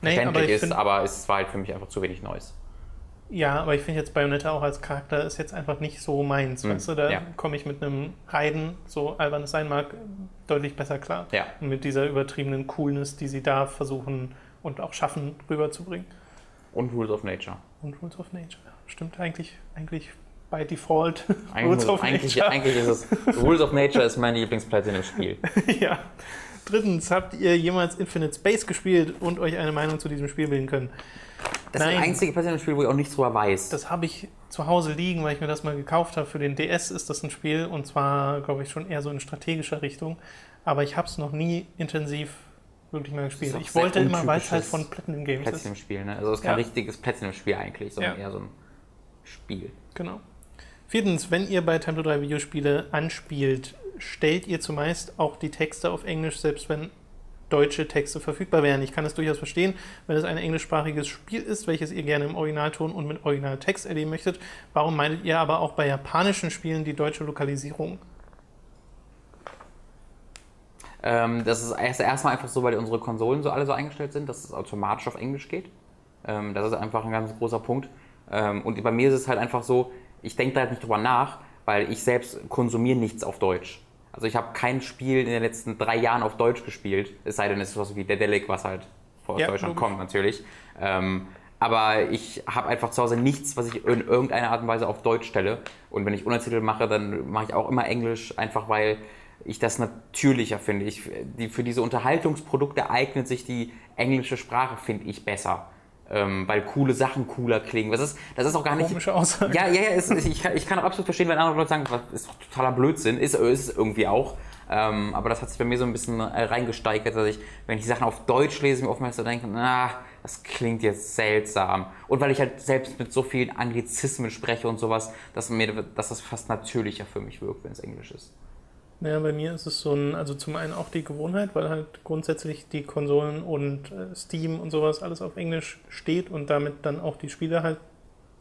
Nee, aber verständlich ich ist, find, aber es war halt für mich einfach zu wenig Neues. ja, aber ich finde jetzt Bayonetta auch als Charakter ist jetzt einfach nicht so meins. Hm, Weißt du, da ja. komme ich mit einem Raiden, so albern es sein mag, deutlich besser klar. Ja, Und mit dieser übertriebenen Coolness, die sie da versuchen und auch schaffen, rüberzubringen. und Rules of Nature. Und Rules of Nature. Stimmt eigentlich, eigentlich bei Default. Eigentlich, Rules of eigentlich, Nature. eigentlich ist es, Rules of Nature ist mein Lieblings-Platinum-Spiel. ja. Drittens, habt ihr jemals Infinite Space gespielt und euch eine Meinung zu diesem Spiel bilden können? Das ist Nein. das einzige Platinum-Spiel, wo ich auch nichts drüber weiß. Das habe ich zu Hause liegen, weil ich mir das mal gekauft habe. Für den DS ist das ein Spiel und zwar, glaube ich, schon eher so in strategischer Richtung. Aber ich habe es noch nie intensiv wirklich mal gespielt. Ich wollte immer, weil es halt von Platinum Games ist. Platinum-Spiel, ne? Also es ist kein Ja. richtiges Platinum-Spiel eigentlich, sondern Ja. eher so ein Spiel. Genau. Viertens, wenn ihr bei Time to 3 Videospiele anspielt, stellt ihr zumeist auch die Texte auf Englisch, selbst wenn deutsche Texte verfügbar wären. Ich kann es durchaus verstehen, wenn es ein englischsprachiges Spiel ist, welches ihr gerne im Originalton und mit Originaltext erleben möchtet. Warum meidet ihr aber auch bei japanischen Spielen die deutsche Lokalisierung? Ähm, das ist erst erstmal einfach so, weil unsere Konsolen so alle so eingestellt sind, dass es automatisch auf Englisch geht. Ähm, das ist einfach ein ganz großer Punkt. Ähm, und bei mir ist es halt einfach so, ich denke da halt nicht drüber nach, weil ich selbst konsumiere nichts auf Deutsch. Also ich habe kein Spiel in den letzten drei Jahren auf Deutsch gespielt, es sei denn, es ist sowas wie Dedelic, was halt aus Ja, Deutschland logisch. kommt natürlich. Ähm, aber ich habe einfach zu Hause nichts, was ich in irgendeiner Art und Weise auf Deutsch stelle. Und wenn ich Untertitel mache, dann mache ich auch immer Englisch, einfach weil ich das natürlicher finde. Ich, die, für diese Unterhaltungsprodukte eignet sich die englische Sprache, finde ich, besser. Ähm, weil coole Sachen cooler klingen. Das ist, das ist auch gar nicht. Komische Aussage. Ja, ja, ja, es, ich, kann, ich kann auch absolut verstehen, wenn andere Leute sagen, was ist totaler Blödsinn. Ist, ist es irgendwie auch. Ähm, aber das hat sich bei mir so ein bisschen äh, reingesteigert, dass ich, wenn ich die Sachen auf Deutsch lese, mir oftmals so denke, na, das klingt jetzt seltsam. Und weil ich halt selbst mit so vielen Anglizismen spreche und sowas, dass, mir, dass das fast natürlicher für mich wirkt, wenn es Englisch ist. Ja, bei mir ist es so ein, also zum einen auch die Gewohnheit, weil halt grundsätzlich die Konsolen und äh, Steam und sowas alles auf Englisch steht und damit dann auch die Spiele halt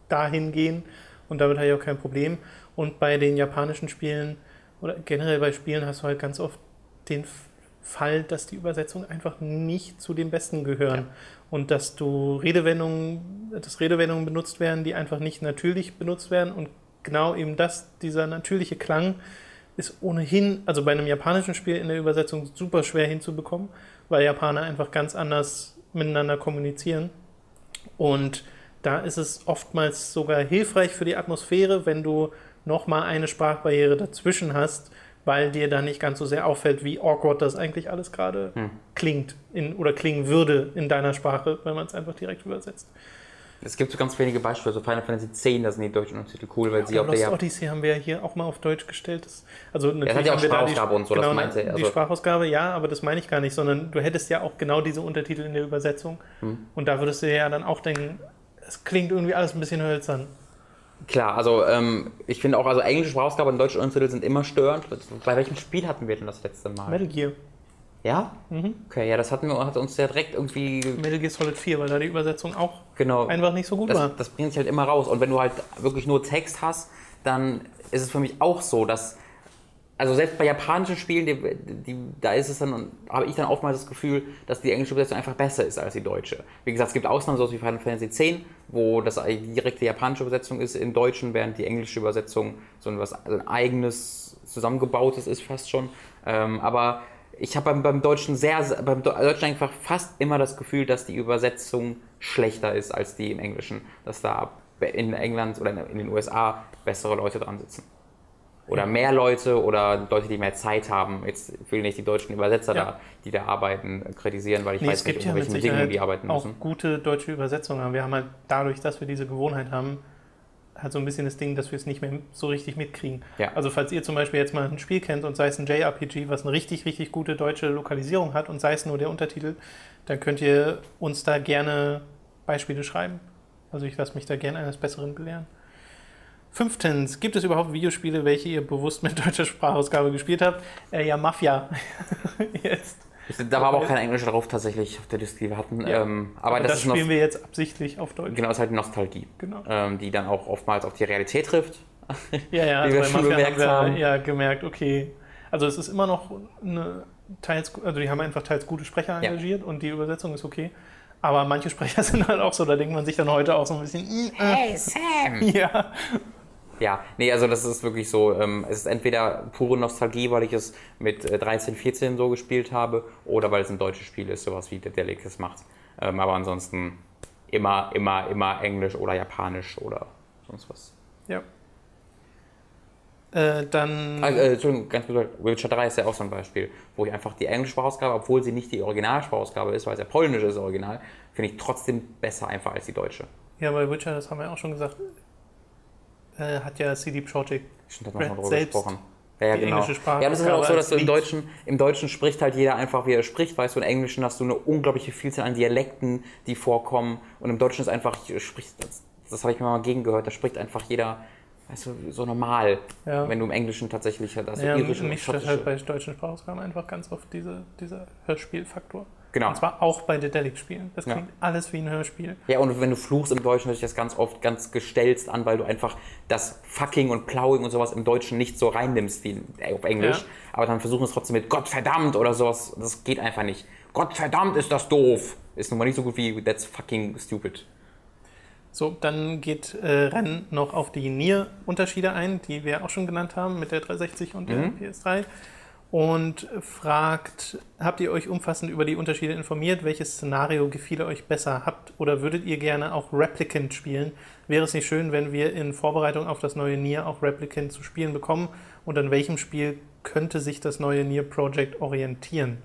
dahin gehen und damit habe ich auch kein Problem. Und bei den japanischen Spielen oder generell bei Spielen hast du halt ganz oft den Fall, dass die Übersetzungen einfach nicht zu den besten gehören Ja. und dass du Redewendungen, dass Redewendungen benutzt werden, die einfach nicht natürlich benutzt werden und genau eben das, dieser natürliche Klang ist ohnehin, also bei einem japanischen Spiel in der Übersetzung super schwer hinzubekommen, weil Japaner einfach ganz anders miteinander kommunizieren. Und da ist es oftmals sogar hilfreich für die Atmosphäre, wenn du nochmal eine Sprachbarriere dazwischen hast, weil dir dann nicht ganz so sehr auffällt, wie awkward das eigentlich alles gerade Hm. klingt in, oder klingen würde in deiner Sprache, wenn man es einfach direkt übersetzt. Es gibt so ganz wenige Beispiele, so Final Fantasy X, da sind die deutschen Untertitel cool, weil sie Aber auf der Lost Jap- Odyssey haben wir ja hier auch mal auf Deutsch gestellt. Das, also natürlich hat ja auch die- Sprachausgabe und so, das genau, meinte er, Die also- Sprachausgabe, ja, aber das meine ich gar nicht, sondern du hättest ja auch genau diese Untertitel in der Übersetzung. Hm. Und da würdest du ja dann auch denken, es klingt irgendwie alles ein bisschen hölzern. Klar, also ähm, ich finde auch, also englische Sprachausgabe und deutsche Untertitel sind immer störend. Bei welchem Spiel hatten wir denn das letzte Mal? Metal Gear. Ja? Mhm. Okay, ja, das hatten wir, hat uns ja direkt irgendwie, Metal Gear Solid 4, weil da die Übersetzung auch genau, einfach nicht so gut war. das, das bringt sich halt immer raus. Und wenn du halt wirklich nur Text hast, dann ist es für mich auch so, dass, also selbst bei japanischen Spielen, die, die, da ist es dann, habe ich dann oftmals das Gefühl, dass die englische Übersetzung einfach besser ist als die deutsche. Wie gesagt, es gibt Ausnahmen, so wie Final Fantasy X, wo das die direkte japanische Übersetzung ist im Deutschen, während die englische Übersetzung so ein, was, also ein eigenes, zusammengebautes ist fast schon. Ähm, aber ich habe beim, beim Deutschen sehr, beim Deutschen einfach fast immer das Gefühl, dass die Übersetzung schlechter ist als die im Englischen. Dass da in England oder in den USA bessere Leute dran sitzen. Oder mehr Leute oder Leute, die mehr Zeit haben. Jetzt will ich nicht die deutschen Übersetzer Ja. da, die da arbeiten, kritisieren, weil ich Nee, weiß nicht, unter ja welchen Bedingungen die arbeiten auch müssen. gute deutsche Übersetzungen. Aber wir haben halt dadurch, dass wir diese Gewohnheit haben, halt so ein bisschen das Ding, dass wir es nicht mehr so richtig mitkriegen. Ja. Also falls ihr zum Beispiel jetzt mal ein Spiel kennt und sei es ein JRPG, was eine richtig, richtig gute deutsche Lokalisierung hat und sei es nur der Untertitel, dann könnt ihr uns da gerne Beispiele schreiben. Also ich lasse mich da gerne eines Besseren belehren. Fünftens, gibt es überhaupt Videospiele, welche ihr bewusst mit deutscher Sprachausgabe gespielt habt? Äh, ja, Mafia. jetzt. Da war aber auch kein Englisch drauf tatsächlich auf der Liste, die wir hatten. Ja. Ähm, aber, Aber das, das spielen wir jetzt absichtlich auf Deutsch. genau, ist halt Nostalgie, Genau. ähm, die dann auch oftmals auf die Realität trifft. Ja, ja, Wie wir schon Mafia bemerkt haben wir haben. ja gemerkt, okay. Also es ist immer noch eine teils, also die haben einfach teils gute Sprecher Ja. engagiert und die Übersetzung ist okay. Aber manche Sprecher sind halt auch so, da denkt man sich dann heute auch so ein bisschen, "Mm, äh, Hey Sam! ja. Ja, nee, also das ist wirklich so, ähm, es ist entweder pure Nostalgie, weil ich es mit äh, 13, 14 so gespielt habe, oder weil es ein deutsches Spiel ist, sowas wie der Delic es macht. Ähm, aber ansonsten immer, immer, immer Englisch oder Japanisch oder sonst was. ja. Äh, dann, Ah, äh, Entschuldigung, ganz kurz, Witcher 3 ist ja auch so ein Beispiel, wo ich einfach die englische Sprachausgabe, obwohl sie nicht die Originalsprachausgabe ist, weil es ja polnisch ist, original, finde ich trotzdem besser einfach als die deutsche. ja, bei Witcher, das haben wir auch schon gesagt, äh, hat ja CD Projekt Red selbst gesprochen. Ja, ja, die genau. englische Sprache Ja, das ist halt auch so, dass du im Deutschen, im Deutschen spricht halt jeder einfach, wie er spricht, weißt du, im Englischen hast du eine unglaubliche Vielzahl an Dialekten, die vorkommen und im Deutschen ist einfach, spricht, das, das habe ich mir mal gegengehört, da spricht einfach jeder, weißt du, so normal, Ja. wenn du im Englischen tatsächlich halt, also Ja, irisch und mich stört halt bei deutschen Sprachausgaben einfach ganz oft diese, dieser Hörspielfaktor. Genau. Und zwar auch bei Dedelic-Spielen. Das Ja. klingt alles wie ein Hörspiel. Ja, und wenn du fluchst im Deutschen, hört sich das ganz oft ganz gestelzt an, weil du einfach das Fucking und Plowing und sowas im Deutschen nicht so reinnimmst wie auf Englisch. Ja. Aber dann versuchen es trotzdem mit Gottverdammt oder sowas. Das geht einfach nicht. Gottverdammt ist das doof. Ist nun mal nicht so gut wie That's fucking stupid. So, dann geht äh, Ren noch auf die Nier-Unterschiede ein, die wir auch schon genannt haben mit der 360 und der Mhm. PS3. Und fragt, habt ihr euch umfassend über die Unterschiede informiert? Welches Szenario gefiel euch besser? Habt oder würdet ihr gerne auch Replicant spielen? Wäre es nicht schön, wenn wir in Vorbereitung auf das neue Nier auch Replicant zu spielen bekommen? Und an welchem Spiel könnte sich das neue Nier Project orientieren?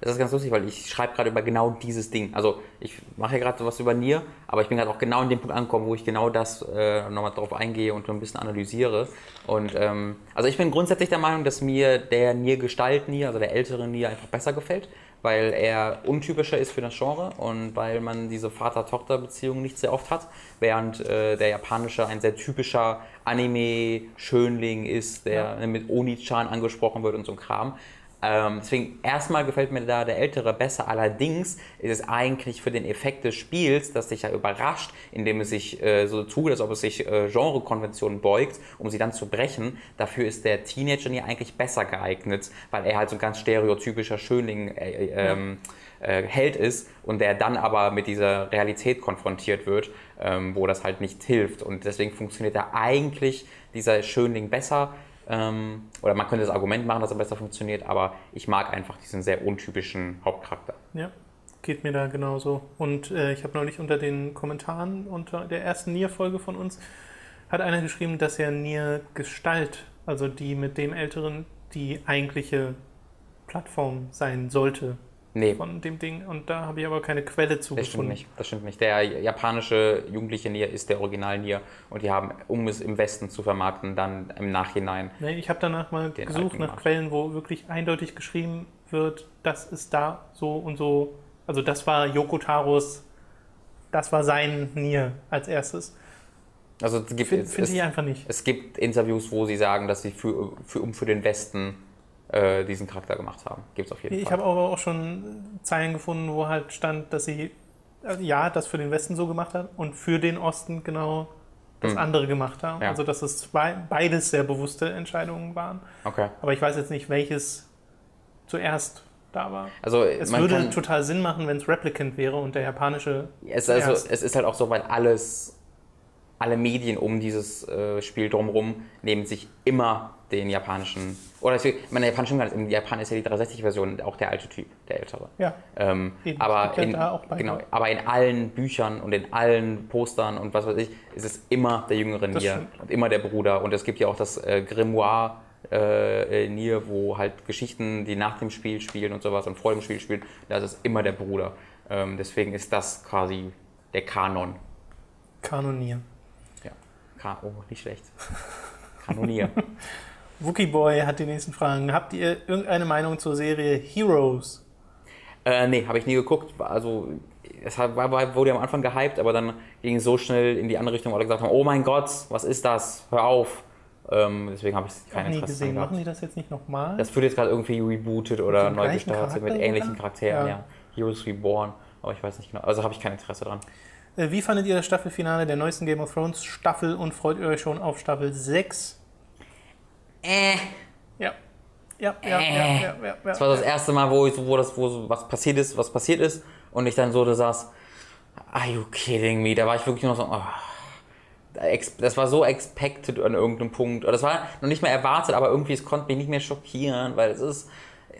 Das ist ganz lustig, weil ich schreibe gerade über genau dieses Ding. Also ich mache ja gerade was über Nier, aber ich bin gerade auch genau in dem Punkt angekommen, wo ich genau das äh, nochmal drauf eingehe und so ein bisschen analysiere. Und ähm, also ich bin grundsätzlich der Meinung, dass mir der Nier-Gestalt Nier, also der ältere Nier, einfach besser gefällt, weil er untypischer ist für das Genre und weil man diese Vater-Tochter-Beziehung nicht sehr oft hat, während äh, der japanische ein sehr typischer Anime-Schönling ist, der Ja. mit Oni-chan angesprochen wird und so ein Kram. Ähm, deswegen erstmal gefällt mir da der ältere besser. Allerdings ist es eigentlich für den Effekt des Spiels, das dich ja überrascht, indem es sich äh, so tut, als ob es sich äh, Genrekonventionen beugt, um sie dann zu brechen. Dafür ist der Teenager hier eigentlich besser geeignet, weil er halt so ein ganz stereotypischer Schönling äh, äh, ähm, äh, Held ist und der dann aber mit dieser Realität konfrontiert wird, ähm, wo das halt nicht hilft. Und deswegen funktioniert da eigentlich dieser Schönling besser. Ähm, oder man könnte das Argument machen, dass er besser funktioniert, aber ich mag einfach diesen sehr untypischen Hauptcharakter. Ja, geht mir da genauso. Und äh, ich habe neulich unter den Kommentaren unter der ersten Nier-Folge von uns, hat einer geschrieben, dass ja Nier Gestalt, also die mit dem Älteren, die eigentliche Plattform sein sollte Nee, von dem Ding. Und da habe ich aber keine Quelle zu das stimmt gefunden. nicht. Das stimmt nicht. Der japanische jugendliche Nier ist der Original Nier und die haben, um es im Westen zu vermarkten, dann im Nachhinein. Nee, ich habe danach mal gesucht nach. Quellen, wo wirklich eindeutig geschrieben wird, das ist da so und so. Also das war Yoko Taros, das war sein Nier als erstes. Also es gibt, Finde find ich einfach nicht. es gibt Interviews, wo sie sagen, dass sie für, für, um für den Westen äh, diesen Charakter gemacht haben. Gibt es auf jeden Ich Fall. habe aber auch schon Zeilen gefunden, wo halt stand, dass sie also ja das für den Westen so gemacht hat und für den Osten genau das Hm. andere gemacht haben. Ja. Also dass es zwei, beides sehr bewusste Entscheidungen waren. Okay. Aber ich weiß jetzt nicht, welches zuerst da war. Also Es würde kann, total Sinn machen, wenn es Replicant wäre und der japanische Es, also, es ist halt auch so, weil alles, alle Medien um dieses äh, Spiel drumherum nehmen sich immer den japanischen. Oder ich meine, der japanische Umgang, im Japan ist ja die 360-Version auch der alte Typ, der ältere. Ja, Ähm, Eben, aber, ja in, beide. genau, aber in allen Büchern und in allen Postern und was weiß ich, ist es immer der jüngere Das Nier stimmt. und immer der Bruder. Und es gibt ja auch das äh, Grimoire äh, äh, Nier, wo halt Geschichten, die nach dem Spiel spielen und sowas und vor dem Spiel spielen, da ist es immer der Bruder. Ähm, deswegen ist das quasi der Kanon. Kanonier. Ja. Ka oh, nicht schlecht. Kanonier. Wookie Boy hat die nächsten Fragen. Habt ihr irgendeine Meinung zur Serie Heroes? Äh, nee, habe ich nie geguckt. Also, es hat- war, wurde am Anfang gehypt, aber dann ging es so schnell in die andere Richtung, wo alle gesagt haben: Oh mein Gott, was ist das? Hör auf. Ähm, deswegen habe ich Noch kein nie Interesse gesehen. Machen die das jetzt nicht nochmal? Das wird jetzt gerade irgendwie rebootet oder neu gestartet mit ähnlichen? Charakteren, Ja. ja. Heroes Reborn, aber ich weiß nicht genau. Also habe ich kein Interesse dran. Äh, Wie fandet ihr das Staffelfinale der neuesten Game of Thrones Staffel und freut ihr euch schon auf Staffel 6? Äh. Ja. Ja, ja, Äh. ja, ja, ja, ja. Das war das erste Mal, wo, ich, so- wo, das, wo so was passiert ist, was passiert ist und ich dann so da saß, are you kidding me? Da war ich wirklich nur so, oh. Das war so expected an irgendeinem Punkt. Das war noch nicht mehr erwartet, aber irgendwie, es konnte mich nicht mehr schockieren, weil es ist äh,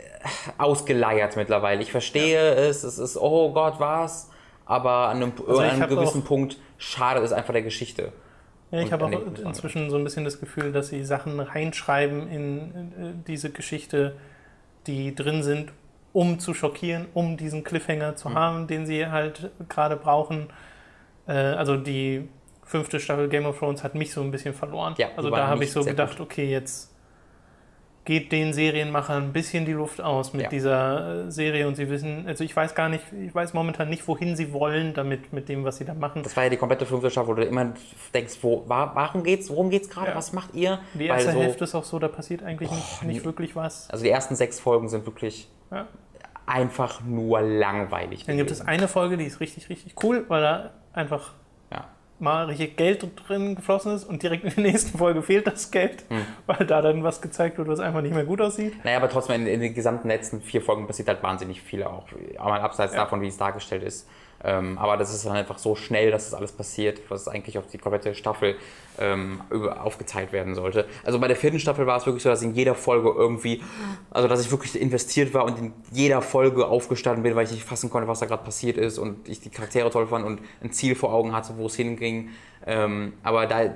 ausgeleiert mittlerweile. Ich verstehe es, es ist, oh Gott, was? Aber an einem, Also an einem gewissen Punkt schadet es einfach der Geschichte. Ja, ich habe auch inzwischen so ein bisschen das Gefühl, dass sie Sachen reinschreiben in äh, diese Geschichte, die drin sind, um zu schockieren, um diesen Cliffhanger zu haben, den sie halt gerade brauchen. Äh, also die fünfte Staffel Game of Thrones hat mich so ein bisschen verloren. Ja, also da habe ich so gedacht, okay, jetzt geht den Serienmachern ein bisschen die Luft aus mit Ja. dieser äh, Serie und sie wissen, also ich weiß gar nicht, ich weiß momentan nicht, wohin sie wollen damit, mit dem, was sie da machen. Das war ja die komplette Staffel, wo du immer denkst, wo, wa- warum geht's, worum geht's gerade, Ja. was macht ihr? Die Weil erste so- Hälfte ist auch so, da passiert eigentlich nicht, nicht nee. wirklich was. Also die ersten sechs Folgen sind wirklich Ja. einfach nur langweilig. Dann gibt es gewesen. eine Folge, die ist richtig, richtig cool, weil da einfach. Mal richtig Geld drin geflossen ist und direkt in der nächsten Folge fehlt das Geld, Hm. weil da dann was gezeigt wird, was einfach nicht mehr gut aussieht. Naja, aber trotzdem in, in den gesamten letzten vier Folgen passiert halt wahnsinnig viel auch. Auch mal abseits Ja. davon, wie es dargestellt ist. Ähm, aber das ist dann einfach so schnell, dass das alles passiert, es eigentlich auf die komplette Staffel ähm, aufgeteilt werden sollte. Also bei der vierten Staffel war es wirklich so, dass in jeder Folge irgendwie, also dass ich wirklich investiert war und in jeder Folge aufgestanden bin, weil ich nicht fassen konnte, was da gerade passiert ist und ich die Charaktere toll fand und ein Ziel vor Augen hatte, wo es hinging. Ähm, aber da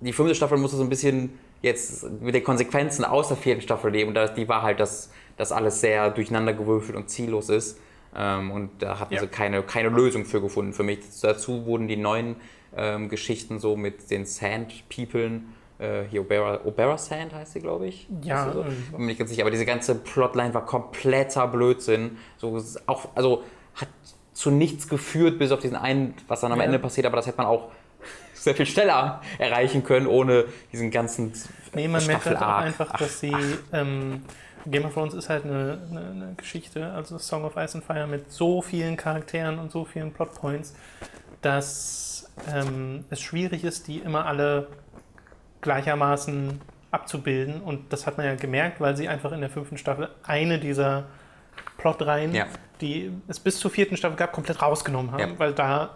die fünfte Staffel musste so ein bisschen jetzt mit den Konsequenzen aus der vierten Staffel leben. Und die war halt, dass das alles sehr durcheinandergewürfelt und ziellos ist. Ähm, und da hatten ja. sie keine, keine Lösung für gefunden für mich. Dazu wurden die neuen ähm, Geschichten so mit den Sand Peoplen, äh, hier Obera, Obera Sand heißt sie, glaube ich. Ja. So? Bin mir nicht ganz sicher, aber diese ganze Plotline war kompletter Blödsinn. So, auch, also hat zu nichts geführt, bis auf diesen einen, was dann am ja. Ende passiert, aber das hätte man auch sehr viel schneller erreichen können, ohne diesen ganzen Nee, man merkt halt auch einfach, ach, dass sie ähm, Game of Thrones ist halt eine, eine, eine, Geschichte, also Song of Ice and Fire mit so vielen Charakteren und so vielen Plotpoints, dass ähm, es schwierig ist, die immer alle gleichermaßen abzubilden. Und das hat man ja gemerkt, weil sie einfach in der fünften Staffel eine dieser Plotreihen, ja. die es bis zur vierten Staffel gab, komplett rausgenommen haben, ja. weil da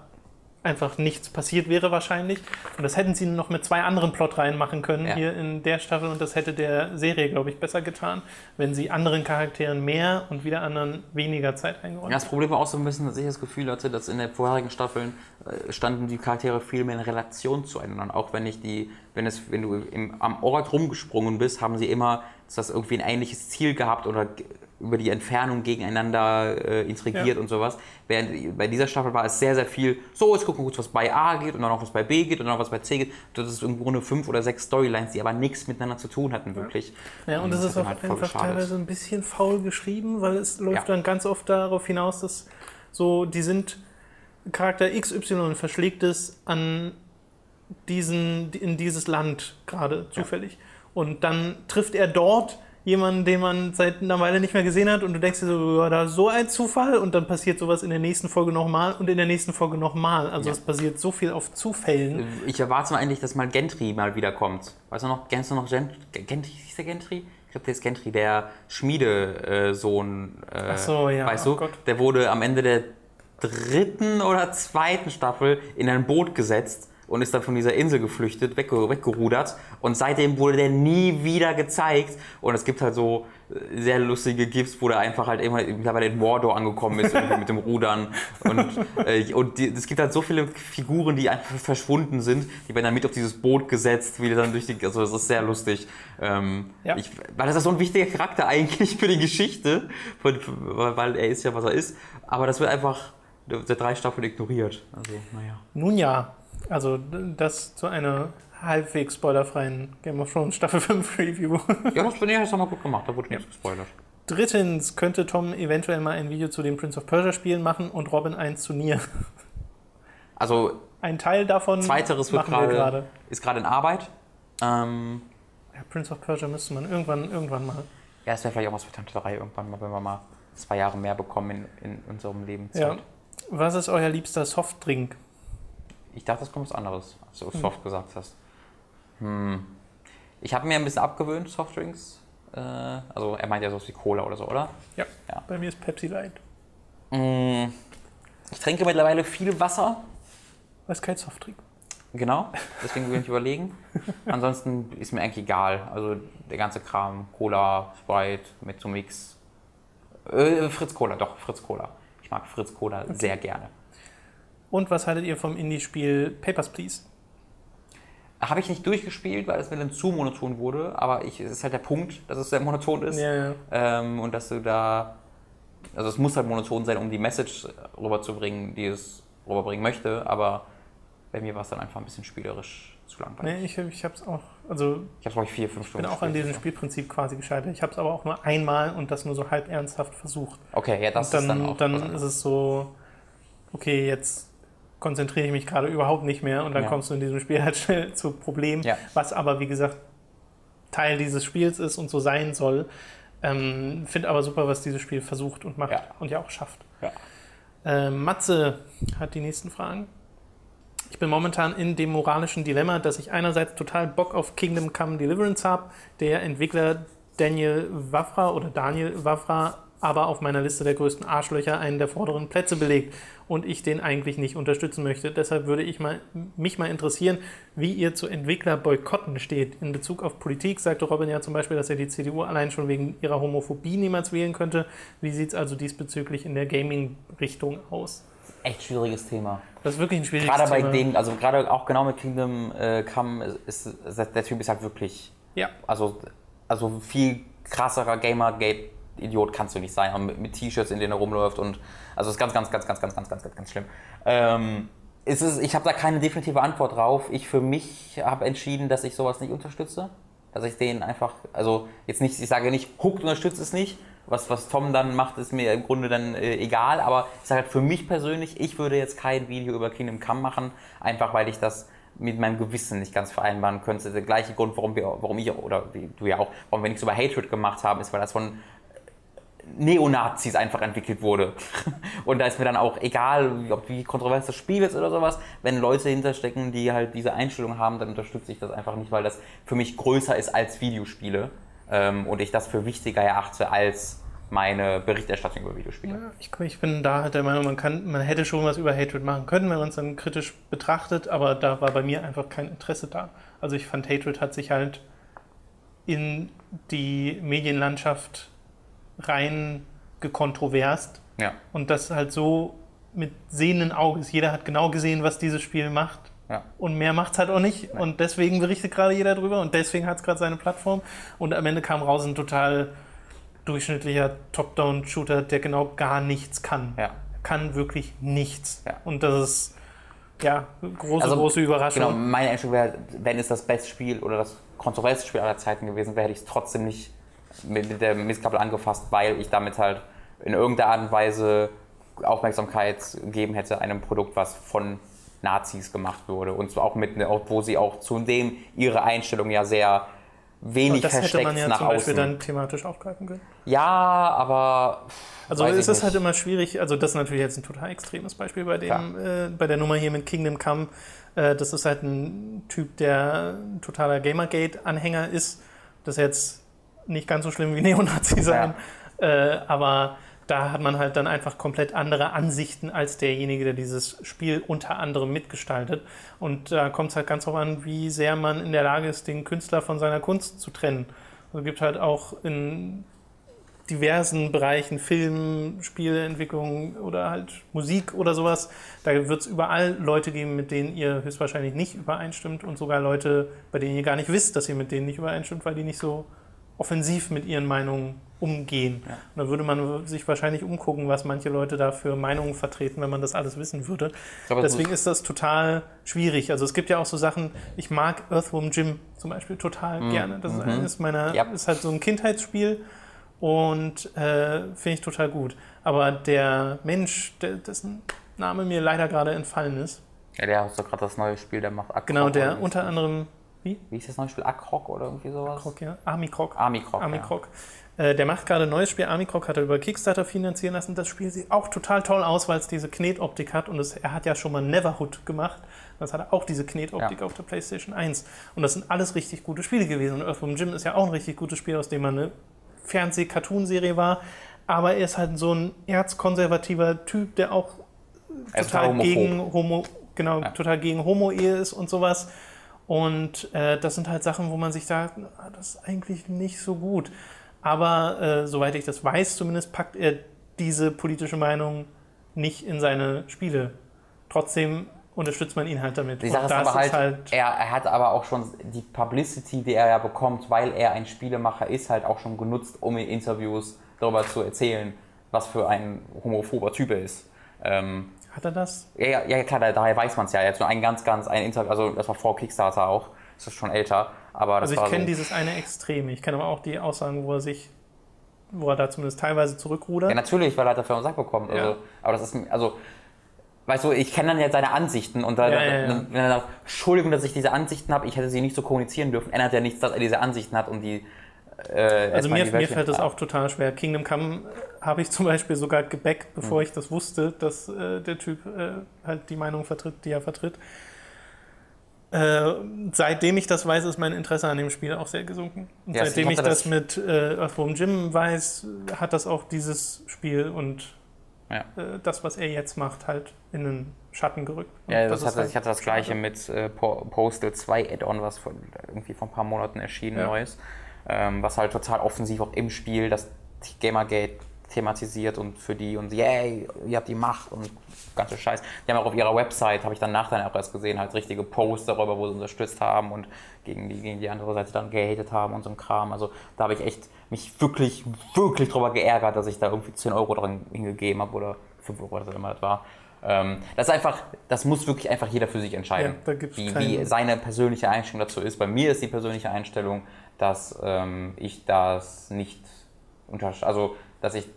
einfach nichts passiert wäre wahrscheinlich. Und das hätten sie noch mit zwei anderen Plotreihen machen können ja. hier in der Staffel und das hätte der Serie, glaube ich, besser getan, wenn sie anderen Charakteren mehr und wieder anderen weniger Zeit eingeräumt ja, Das Problem war auch so ein bisschen, dass ich das Gefühl hatte, dass in den vorherigen Staffeln äh, standen die Charaktere viel mehr in Relation zueinander. Und auch wenn ich die, wenn es, wenn du im, am Ort rumgesprungen bist, haben sie immer das irgendwie ein ähnliches Ziel gehabt oder über die Entfernung gegeneinander äh, intrigiert ja. und sowas. Während bei dieser Staffel war es sehr, sehr viel, so, jetzt gucken wir kurz, was bei A geht und dann noch was bei B geht und dann noch was bei C geht. Das ist im Grunde fünf oder sechs Storylines, die aber nichts miteinander zu tun hatten, wirklich. Ja, und, und das ist auch halt einfach teilweise ein bisschen faul geschrieben, weil es läuft ja. dann ganz oft darauf hinaus, dass so, die sind Charakter XY verschlägt es an diesen, in dieses Land gerade zufällig. Ja. Und dann trifft er dort jemanden, den man seit einer Weile nicht mehr gesehen hat und du denkst dir so, ja, da so ein Zufall und dann passiert sowas in der nächsten Folge nochmal und in der nächsten Folge nochmal. Also ja. es basiert so viel auf Zufällen. Ich erwarte mal endlich, dass mal Gentry mal wiederkommt. Weißt du noch, kennst du noch Gent Gentry? Hieß der Gentry? Ich glaube, der ist Gentry, der Schmiedesohn. Äh, Ach so, ja. Weißt du, oh der wurde am Ende der dritten oder zweiten Staffel in ein Boot gesetzt und ist dann von dieser Insel geflüchtet, weggerudert und seitdem wurde der nie wieder gezeigt und es gibt halt so äh, sehr lustige GIFs, wo der einfach halt immer mittlerweile in Mordor angekommen ist mit dem Rudern und, äh, und die, es gibt halt so viele Figuren, die einfach verschwunden sind, die werden dann mit auf dieses Boot gesetzt, wie dann durch die, also das ist sehr lustig. Ähm, ja. ich, weil das ist so ein wichtiger Charakter eigentlich für die Geschichte, weil er ist ja, was er ist, aber das wird einfach der drei Staffeln ignoriert. Also, naja. Nun ja, also das zu einer halbwegs spoilerfreien Game of Thrones Staffel 5 Review. ja, das finde ich jetzt nochmal gut gemacht, da wurde ja. nichts gespoilert. Drittens könnte Tom eventuell mal ein Video zu den Prince of Persia Spielen machen und Robin ein zu Nier. Also ein Teil davon Zweiteres wird grade, ist gerade in Arbeit. Ähm, ja, Prince of Persia müsste man irgendwann, irgendwann mal. Ja, es wäre vielleicht auch was für Tante 3 irgendwann mal, wenn wir mal zwei Jahre mehr bekommen in, in unserem Leben. Ja. Was ist euer liebster Softdrink? Ich dachte, das kommt was anderes, als du hm. soft gesagt hast. Hm. Ich habe mir ein bisschen abgewöhnt, Softdrinks. Äh, also er meint ja sowas wie Cola oder so, oder? Ja. ja. Bei mir ist Pepsi Light. Hm. Ich trinke mittlerweile viel Wasser. Was ist kein Softdrink. Genau, deswegen will ich überlegen. Ansonsten ist mir eigentlich egal. Also der ganze Kram, Cola, Sprite, mit so Mix. Äh, Fritz Cola, doch, Fritz Cola. Ich mag Fritz Cola okay. sehr gerne. Und was haltet ihr vom Indie-Spiel Papers, Please? Habe ich nicht durchgespielt, weil es mir dann zu monoton wurde, aber es ist halt der Punkt, dass es sehr monoton ist. Ja, ja. Ähm, und dass du da. Also, es muss halt monoton sein, um die Message rüberzubringen, die es rüberbringen möchte, aber bei mir war es dann einfach ein bisschen spielerisch zu langweilig. Nee, ich, ich habe es auch. Also, ich habe glaube ich, vier, fünf Stunden. Ich bin auch an diesem Spielprinzip quasi gescheitert. Ich habe es aber auch nur einmal und das nur so halb ernsthaft versucht. Okay, ja, das dann, ist dann auch. Dann ist es so, okay, jetzt konzentriere ich mich gerade überhaupt nicht mehr und dann ja. kommst du in diesem Spiel halt schnell zu Problemen, ja. was aber wie gesagt Teil dieses Spiels ist und so sein soll. Ähm, Finde aber super, was dieses Spiel versucht und macht ja. und ja auch schafft. Äh, Matze hat die nächsten Fragen. Ich bin momentan in dem moralischen Dilemma, dass ich einerseits total Bock auf Kingdom Come Deliverance habe. Der Entwickler Daniel Wafra oder Daniel Wafra aber auf meiner Liste der größten Arschlöcher einen der vorderen Plätze belegt und ich den eigentlich nicht unterstützen möchte. Deshalb würde ich mal, mich mal interessieren, wie ihr zu Entwicklerboykotten steht. In Bezug auf Politik sagte Robin ja zum Beispiel, dass er die CDU allein schon wegen ihrer Homophobie niemals wählen könnte. Wie sieht es also diesbezüglich in der Gaming-Richtung aus? Echt schwieriges Thema. Das ist wirklich ein schwieriges Gerade bei Thema. dem, also gerade auch genau mit Kingdom äh, Come ist, ist der Typ ist halt wirklich, ja, also, also viel krasserer Gamergate Idiot kannst du nicht sein, mit, mit T-Shirts, in denen er rumläuft und also ist ganz, ganz, ganz, ganz, ganz, ganz, ganz, ganz, ganz schlimm. Ähm, ist, ich habe da keine definitive Antwort drauf. Ich für mich habe entschieden, dass ich sowas nicht unterstütze. Dass ich den einfach, also jetzt nicht, ich sage nicht, Hooked unterstützt es nicht. Was, was Tom dann macht, ist mir im Grunde dann äh, egal. Aber ich sage halt für mich persönlich, ich würde jetzt kein Video über Kingdom Come machen, einfach weil ich das mit meinem Gewissen nicht ganz vereinbaren könnte. Der gleiche Grund, warum wir, warum ich oder du ja auch, warum wir nichts über Hatred gemacht haben, ist, weil das von Neonazis einfach entwickelt wurde. Und da ist mir dann auch egal, ob wie kontrovers das Spiel ist oder sowas, wenn Leute hinterstecken, die halt diese Einstellung haben, dann unterstütze ich das einfach nicht, weil das für mich größer ist als Videospiele ähm, und ich das für wichtiger erachte als meine Berichterstattung über Videospiele. Ja, ich, ich bin da halt der Meinung, man, kann, man hätte schon was über Hatred machen können, wenn man es dann kritisch betrachtet, aber da war bei mir einfach kein Interesse da. Also ich fand, Hatred hat sich halt in die Medienlandschaft rein gekontroverst Ja, und das halt so mit sehenden Auges. Jeder hat genau gesehen, was dieses Spiel macht. ja. Und mehr macht es halt auch nicht. Und deswegen berichtet gerade jeder drüber und deswegen hat es gerade seine Plattform. Und am Ende kam raus ein total durchschnittlicher Top-Down-Shooter, der genau gar nichts kann. ja. Kann wirklich nichts. Ja. Und das ist ja große, Also, große Überraschung. Genau, meine Einstellung wäre, wenn es das beste Spiel oder das kontroverseste Spiel aller Zeiten gewesen wäre, hätte ich es trotzdem nicht mit, der Mistkabel angefasst, weil ich damit halt in irgendeiner Art und Weise Aufmerksamkeit gegeben hätte einem Produkt, was von Nazis gemacht wurde. Und zwar auch mit, ne- wo sie auch zudem ihre Einstellung ja sehr wenig das hätte versteckt man ja nach zum Beispiel außen. dann thematisch aufgreifen können. ja, aber Also es ist halt immer schwierig, also das ist natürlich jetzt ein total extremes Beispiel bei dem, äh, bei der Nummer hier mit Kingdom Come. Äh, das ist halt ein Typ, der ein totaler Gamergate-Anhänger ist. Das jetzt nicht ganz so schlimm wie Neonazi sein, äh, aber da hat man halt dann einfach komplett andere Ansichten als derjenige, der dieses Spiel unter anderem mitgestaltet. Und da kommt es halt ganz darauf an, wie sehr man in der Lage ist, den Künstler von seiner Kunst zu trennen. Also es gibt halt auch in diversen Bereichen, Film, Spieleentwicklung oder halt Musik oder sowas. Da wird es überall Leute geben, mit denen ihr höchstwahrscheinlich nicht übereinstimmt und sogar Leute, bei denen ihr gar nicht wisst, dass ihr mit denen nicht übereinstimmt, weil die nicht so offensiv mit ihren Meinungen umgehen. Ja. Und da würde man sich wahrscheinlich umgucken, was manche Leute da für Meinungen vertreten, wenn man das alles wissen würde. Glaube, Deswegen ist das total schwierig. Also es gibt ja auch so Sachen, ich mag Earthworm Jim zum Beispiel total gerne. Das ist eines meiner, Mhm. Ja. ist halt so ein Kindheitsspiel und äh, finde ich total gut. Aber der Mensch, der, dessen Name mir leider gerade entfallen ist, ja, der hat doch gerade das neue Spiel, der macht Akrok genau, der unter anderem, wie? Wie ist das neue Spiel? Akrok oder irgendwie sowas? Krog, ja? Army Krog. Army. Army ja. Äh, der macht gerade ein neues Spiel. Army Krog hat er über Kickstarter finanzieren lassen. Das Spiel sieht auch total toll aus, weil es diese Knetoptik hat. Und es, er hat ja schon mal Neverhood gemacht. Das hat auch diese Knetoptik Ja. auf der PlayStation 1. Und das sind alles richtig gute Spiele gewesen. Und Earthworm Jim ist ja auch ein richtig gutes Spiel, aus dem man eine Fernseh-Cartoon-Serie war. Aber er ist halt so ein erzkonservativer Typ, der auch total gegen Homo, genau, Ja. total gegen Homo-Ehe ist und sowas. Und äh, das sind halt Sachen, wo man sich sagt, ah, das ist eigentlich nicht so gut. Aber äh, soweit ich das weiß, zumindest packt er diese politische Meinung nicht in seine Spiele. Trotzdem unterstützt man ihn halt damit. Die Sache ist aber halt, er, er hat aber auch schon die Publicity, die er ja bekommt, weil er ein Spielemacher ist, halt auch schon genutzt, um in Interviews darüber zu erzählen, was für ein homophober Typ er ist. Ähm, hat er das? ja, ja, klar, da- daher weiß man es ja. Jetzt nur ein ganz, ganz ein Interview, also das war vor Kickstarter auch, das ist schon älter, aber das Also ich kenne so, dieses eine Extrem. Ich kenne aber auch die Aussagen, wo er sich, wo er da zumindest teilweise zurückrudert. Ja, natürlich, weil er dafür einen Sack bekommt. Also, Ja. Aber das ist, also, weißt du, ich kenne dann ja seine Ansichten und dann, Ja, ja, ja. dann- wenn er sagt, Entschuldigung, dass ich diese Ansichten habe, ich hätte sie nicht so kommunizieren dürfen, ändert ja nichts, dass er diese Ansichten hat und die. Äh, Also mir, mir fällt das bringt. auch total schwer. Kingdom Come habe ich zum Beispiel sogar gebackt, bevor Hm. ich das wusste, dass äh, der Typ äh, halt die Meinung vertritt, die er vertritt. Äh, seitdem ich das weiß, ist mein Interesse an dem Spiel auch sehr gesunken. Und Ja, seitdem ich das das- mit äh, Earthworm Jim weiß, hat das auch dieses Spiel und Ja. äh, das, was er jetzt macht, halt in den Schatten gerückt. Und Ja, das ist hatte, halt ich hatte das gleiche mit äh, Po- Postal 2 Add-on, was von, irgendwie vor ein paar Monaten erschienen, Ja. neues. Ähm, was halt total offensiv auch im Spiel das Gamergate thematisiert und für die und yay, ihr habt die Macht und ganze Scheiß. Die haben auch auf ihrer Website, habe ich dann nachher auch erst gesehen, halt richtige Posts darüber, wo sie unterstützt haben und gegen die, gegen die andere Seite dann gehatet haben und so ein Kram. Also da habe ich echt mich wirklich, wirklich drüber geärgert, dass ich da irgendwie 10 Euro dran hingegeben habe oder 5 Euro, was auch immer das war. Ähm, das ist einfach, das muss wirklich einfach jeder für sich entscheiden, Ja, wie, wie seine persönliche Einstellung dazu ist. Bei mir ist die persönliche Einstellung, dass ähm, ich das nicht unter, also dass ich,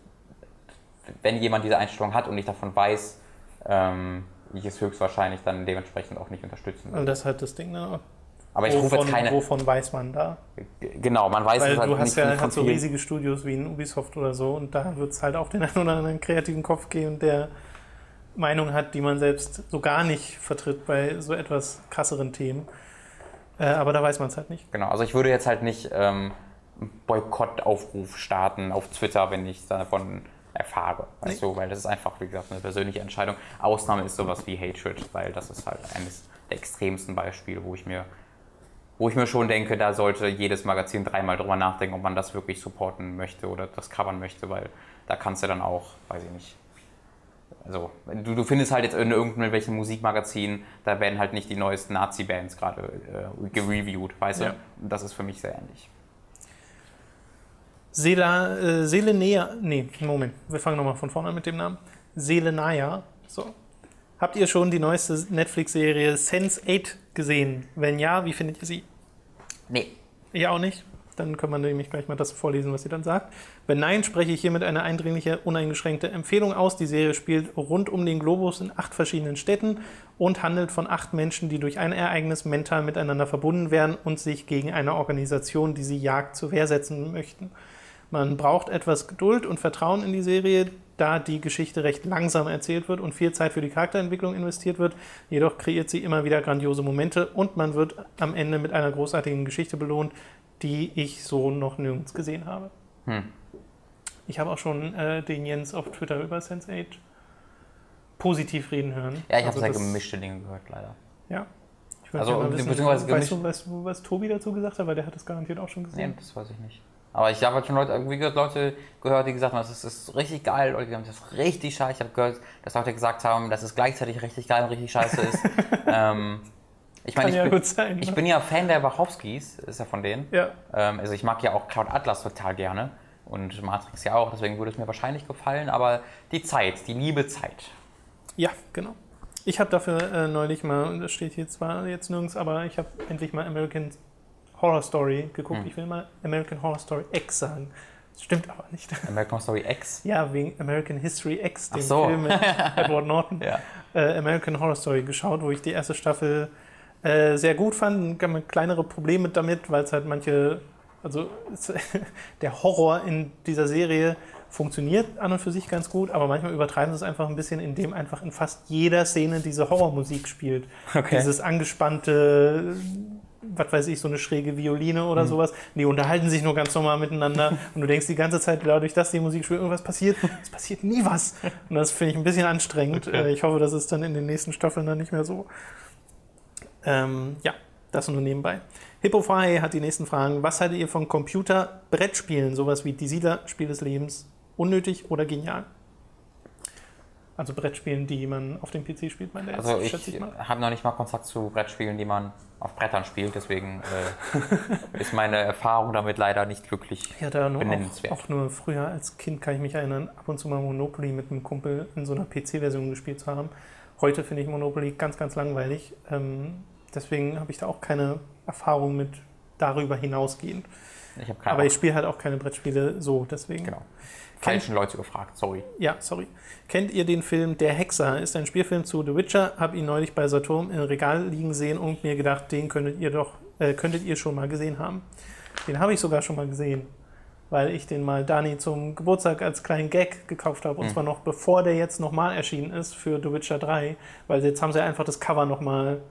wenn jemand diese Einstellung hat und ich davon weiß, ähm, ich es höchstwahrscheinlich dann dementsprechend auch nicht unterstützen Und will. das ist halt das Ding, ne? Aber ich rufe jetzt keine, wovon weiß man da? genau, man weiß Weil es halt du hast nicht ja halt so riesige Studios wie in Ubisoft oder so und da wird es halt auch den einen oder anderen kreativen Kopf geben, der Meinung hat, die man selbst so gar nicht vertritt bei so etwas krasseren Themen. Äh, aber da weiß man es halt nicht. Genau, also ich würde jetzt halt nicht ähm, einen Boykottaufruf starten auf Twitter, wenn ich davon erfahre. Weißt du, weil das ist einfach, wie gesagt, eine persönliche Entscheidung. Ausnahme ist sowas wie Hatred, weil das ist halt eines der extremsten Beispiele, wo ich mir wo ich mir schon denke, da sollte jedes Magazin dreimal drüber nachdenken, ob man das wirklich supporten möchte oder das covern möchte, weil da kannst du dann auch, weiß ich nicht. Also, du, du findest halt jetzt in irgendwelchen Musikmagazinen, da werden halt nicht die neuesten Nazi-Bands gerade äh, gereviewt, weißt Ja. du? Und das ist für mich sehr ähnlich. Sela, äh, Selenea, nee, Moment, wir fangen nochmal von vorne an mit dem Namen. Selenaya, so. Habt ihr schon die neueste Netflix-Serie Sense8 gesehen? Wenn ja, wie findet ihr sie? Nee. Ich auch nicht. Dann können wir nämlich gleich mal das vorlesen, was sie dann sagt. Wenn nein, spreche ich hiermit eine eindringliche, uneingeschränkte Empfehlung aus. Die Serie spielt rund um den Globus in acht verschiedenen Städten und handelt von acht Menschen, die durch ein Ereignis mental miteinander verbunden werden und sich gegen eine Organisation, die sie jagt, zur Wehr setzen möchten. Man braucht etwas Geduld und Vertrauen in die Serie, da die Geschichte recht langsam erzählt wird und viel Zeit für die Charakterentwicklung investiert wird. Jedoch kreiert sie immer wieder grandiose Momente und man wird am Ende mit einer großartigen Geschichte belohnt, die ich so noch nirgends gesehen habe. Hm. Ich habe auch schon äh, den Jens auf Twitter über Sense8 positiv reden hören. Ja, ich habe Also sehr das- gemischte Dinge gehört, leider. Ja. Ich Also, mal wissen, beziehungsweise weißt, du, weißt du, was Tobi dazu gesagt hat? Weil der hat das garantiert auch schon Nee, gesehen. das weiß ich nicht. Aber ich habe halt schon Leute, wie gesagt, Leute gehört, die gesagt haben, das ist, das ist richtig geil, Leute, die haben das ist richtig scheiße. Ich habe gehört, dass Leute gesagt haben, dass es gleichzeitig richtig geil und richtig scheiße ist. ähm, ich meine, ich, ja bin- sein. ich ne? bin ja Fan der Wachowskis, ist ja von denen. ja. Ähm, also ich mag ja auch Cloud Atlas total gerne und Matrix ja auch, deswegen würde es mir wahrscheinlich gefallen, aber die Zeit, die liebe Zeit. ja, genau. Ich habe dafür äh, neulich mal, und das steht hier zwar jetzt nirgends, aber ich habe endlich mal American Horror Story geguckt. Hm. Ich will mal American Horror Story X sagen. Das stimmt aber nicht. American Story X. Ja, wegen American History X, dem Ach so. Film mit Edward Norton. Ja. äh, American Horror Story geschaut, wo ich die erste Staffel äh, sehr gut fand. Mir kleinere Probleme damit, weil es halt manche, also es, der Horror in dieser Serie funktioniert an und für sich ganz gut, aber manchmal übertreiben sie es einfach ein bisschen, indem einfach in fast jeder Szene diese Horrormusik spielt. Okay. Dieses angespannte, was weiß ich, so eine schräge Violine Mhm. oder sowas. Die unterhalten sich nur ganz normal miteinander und du denkst die ganze Zeit, dadurch, dass die Musik spielt, irgendwas passiert. Es passiert nie was. Und das finde ich ein bisschen anstrengend. Okay. Äh, Ich hoffe, das ist dann in den nächsten Staffeln dann nicht mehr so. Ähm, ja, das nur nebenbei. Hippofrei hat die nächsten Fragen. Was haltet ihr von Computer-Brettspielen, sowas wie Die Siedler, Spiel des Lebens, unnötig oder genial? Also Brettspielen, die man auf dem PC spielt, meine Also schätze ich ich mal. habe noch nicht mal Kontakt zu Brettspielen, die man auf Brettern spielt, deswegen äh, ist meine Erfahrung damit leider nicht wirklich. Ja, da nur auch, benennenswert. auch nur früher als Kind kann ich mich erinnern, ab und zu mal Monopoly mit einem Kumpel in so einer PC-Version gespielt zu haben. Heute finde ich Monopoly ganz, ganz langweilig. Ähm, deswegen habe ich da auch keine Erfahrung mit darüber hinausgehend. Ich habe keine Aber ich Ahnung. spiele halt auch keine Brettspiele so, deswegen. Genau. Falschen Leute gefragt, sorry. Ja, sorry. Kennt ihr den Film Der Hexer? Ist ein Spielfilm zu The Witcher. Hab ihn neulich bei Saturn im Regal liegen sehen und mir gedacht, den könntet ihr doch, äh, könntet ihr schon mal gesehen haben. Den habe ich sogar schon mal gesehen, weil ich den mal Dani zum Geburtstag als kleinen Gag gekauft habe. Und Mhm. zwar noch bevor der jetzt nochmal erschienen ist für The Witcher 3, weil jetzt haben sie einfach das Cover nochmal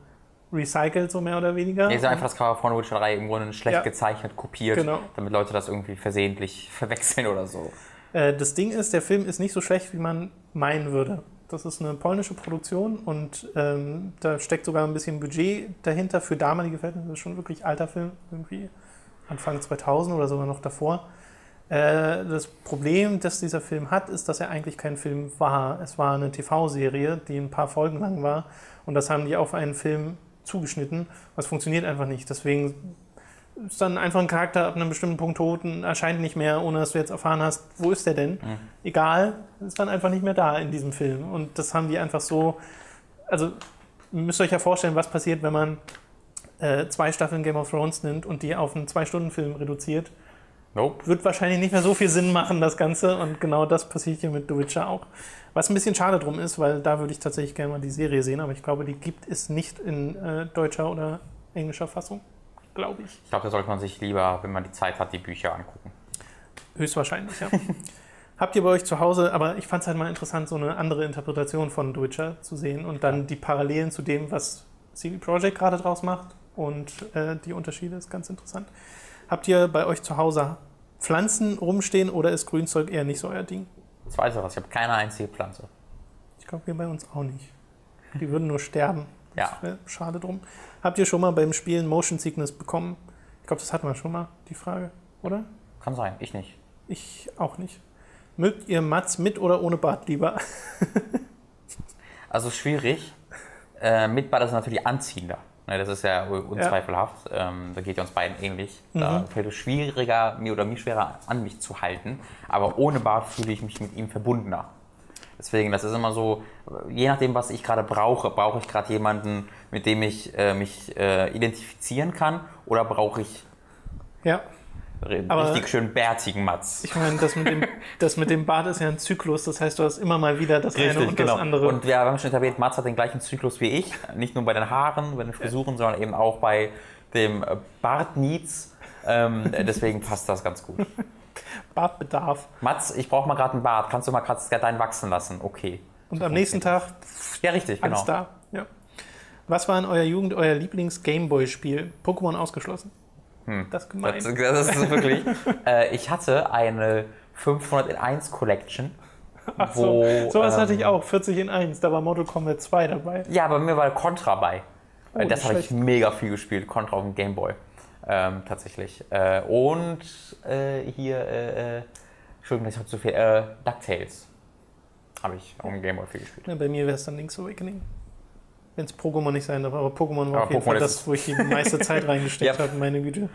recycelt, so mehr oder weniger. Ihr ist einfach das Cover von Witcher 3 im Grunde schlecht Ja. gezeichnet, kopiert, Genau. damit Leute das irgendwie versehentlich verwechseln oder so. Äh, das Ding ist, der Film ist nicht so schlecht, wie man meinen würde. Das ist eine polnische Produktion und ähm, da steckt sogar ein bisschen Budget dahinter für damalige Verhältnisse. Das ist schon wirklich alter Film, irgendwie Anfang 2000 oder sogar noch davor. Äh, das Problem, das dieser Film hat, ist, dass er eigentlich kein Film war. Es war eine TV-Serie, die ein paar Folgen lang war und das haben die auf einen Film zugeschnitten. Das funktioniert einfach nicht. Deswegen ist dann einfach ein Charakter ab einem bestimmten Punkt tot und erscheint nicht mehr, ohne dass du jetzt erfahren hast, wo ist der denn? Egal, ist dann einfach nicht mehr da in diesem Film. Und das haben die einfach so. Also, ihr müsst euch ja vorstellen, was passiert, wenn man äh, zwei Staffeln Game of Thrones nimmt und die auf einen Zwei-Stunden-Film reduziert. Nope. Wird wahrscheinlich nicht mehr so viel Sinn machen, das Ganze. Und genau das passiert hier mit The Witcher auch. Was ein bisschen schade drum ist, weil da würde ich tatsächlich gerne mal die Serie sehen, aber ich glaube, die gibt es nicht in äh, deutscher oder englischer Fassung. Glaube ich. Ich glaube, da sollte man sich lieber, wenn man die Zeit hat, die Bücher angucken. Höchstwahrscheinlich, ja. Habt ihr bei euch zu Hause, aber ich fand es halt mal interessant, so eine andere Interpretation von The Witcher zu sehen und dann die Parallelen zu dem, was CD Projekt gerade draus macht und äh, die Unterschiede ist ganz interessant. Habt ihr bei euch zu Hause Pflanzen rumstehen oder ist Grünzeug eher nicht so euer Ding? Das weiß ich was, ich habe keine einzige Pflanze. Ich glaube, wir bei uns auch nicht. Die würden nur sterben. Ja. Schade drum. Habt ihr schon mal beim Spielen Motion Sickness bekommen? Ich glaube, das hatten wir schon mal, die Frage, oder? Kann sein, ich nicht. Ich auch nicht. Mögt ihr Mats mit oder ohne Bart lieber? Also schwierig. Äh, mit Bad ist natürlich anziehender. Ne, das ist ja unzweifelhaft. Ähm, da geht ja uns beiden ähnlich. Da Mhm. fällt es schwieriger, mir oder mir schwerer an mich zu halten. Aber ohne Bart fühle ich mich mit ihm verbundener. Deswegen, das ist immer so, je nachdem, was ich gerade brauche. Brauche ich gerade jemanden, mit dem ich äh, mich äh, identifizieren kann? Oder brauche ich Ja, Aber- richtig schön bärtigen Matz? ich meine, das mit, dem, das mit dem Bart ist ja ein Zyklus. Das heißt, du hast immer mal wieder das eine und das andere. genau. Und wir haben schon etabliert, Mats hat den gleichen Zyklus wie ich. Nicht nur bei den Haaren, bei den Frisuren, sondern eben auch bei dem äh, Bartneeds. Ähm, deswegen passt das ganz gut. Bartbedarf. Mats, ich brauche mal gerade einen Bart. Kannst du mal gerade deinen wachsen lassen? Okay. Und am nächsten Tag Ja, richtig, genau. alles da. Ja. Was war in eurer Jugend euer Lieblings-Gameboy-Spiel? Pokémon ausgeschlossen. Das ist gemein. Hm. Das, das ist wirklich. äh, ich hatte eine 500 in 1 Collection. Ach wo, so, sowas ähm, hatte ich auch. 40 in 1. Da war Mortal Kombat 2 dabei. Ja, bei mir war Contra bei. Oh, Äh, das habe ich mega viel gespielt, Contra auf dem Gameboy. Ähm, tatsächlich. Äh, und äh, hier, äh, äh, Entschuldigung, ich habe zu viel, äh, DuckTales. Habe ich auf dem Gameboy viel gespielt. Ja, bei mir wäre es dann Link's Awakening. Wenn es Pokémon nicht sein darf, aber Pokémon war Aber auf jeden Pokémon Fall das, wo ich die meiste Zeit reingesteckt Ja. habe, meine Güte.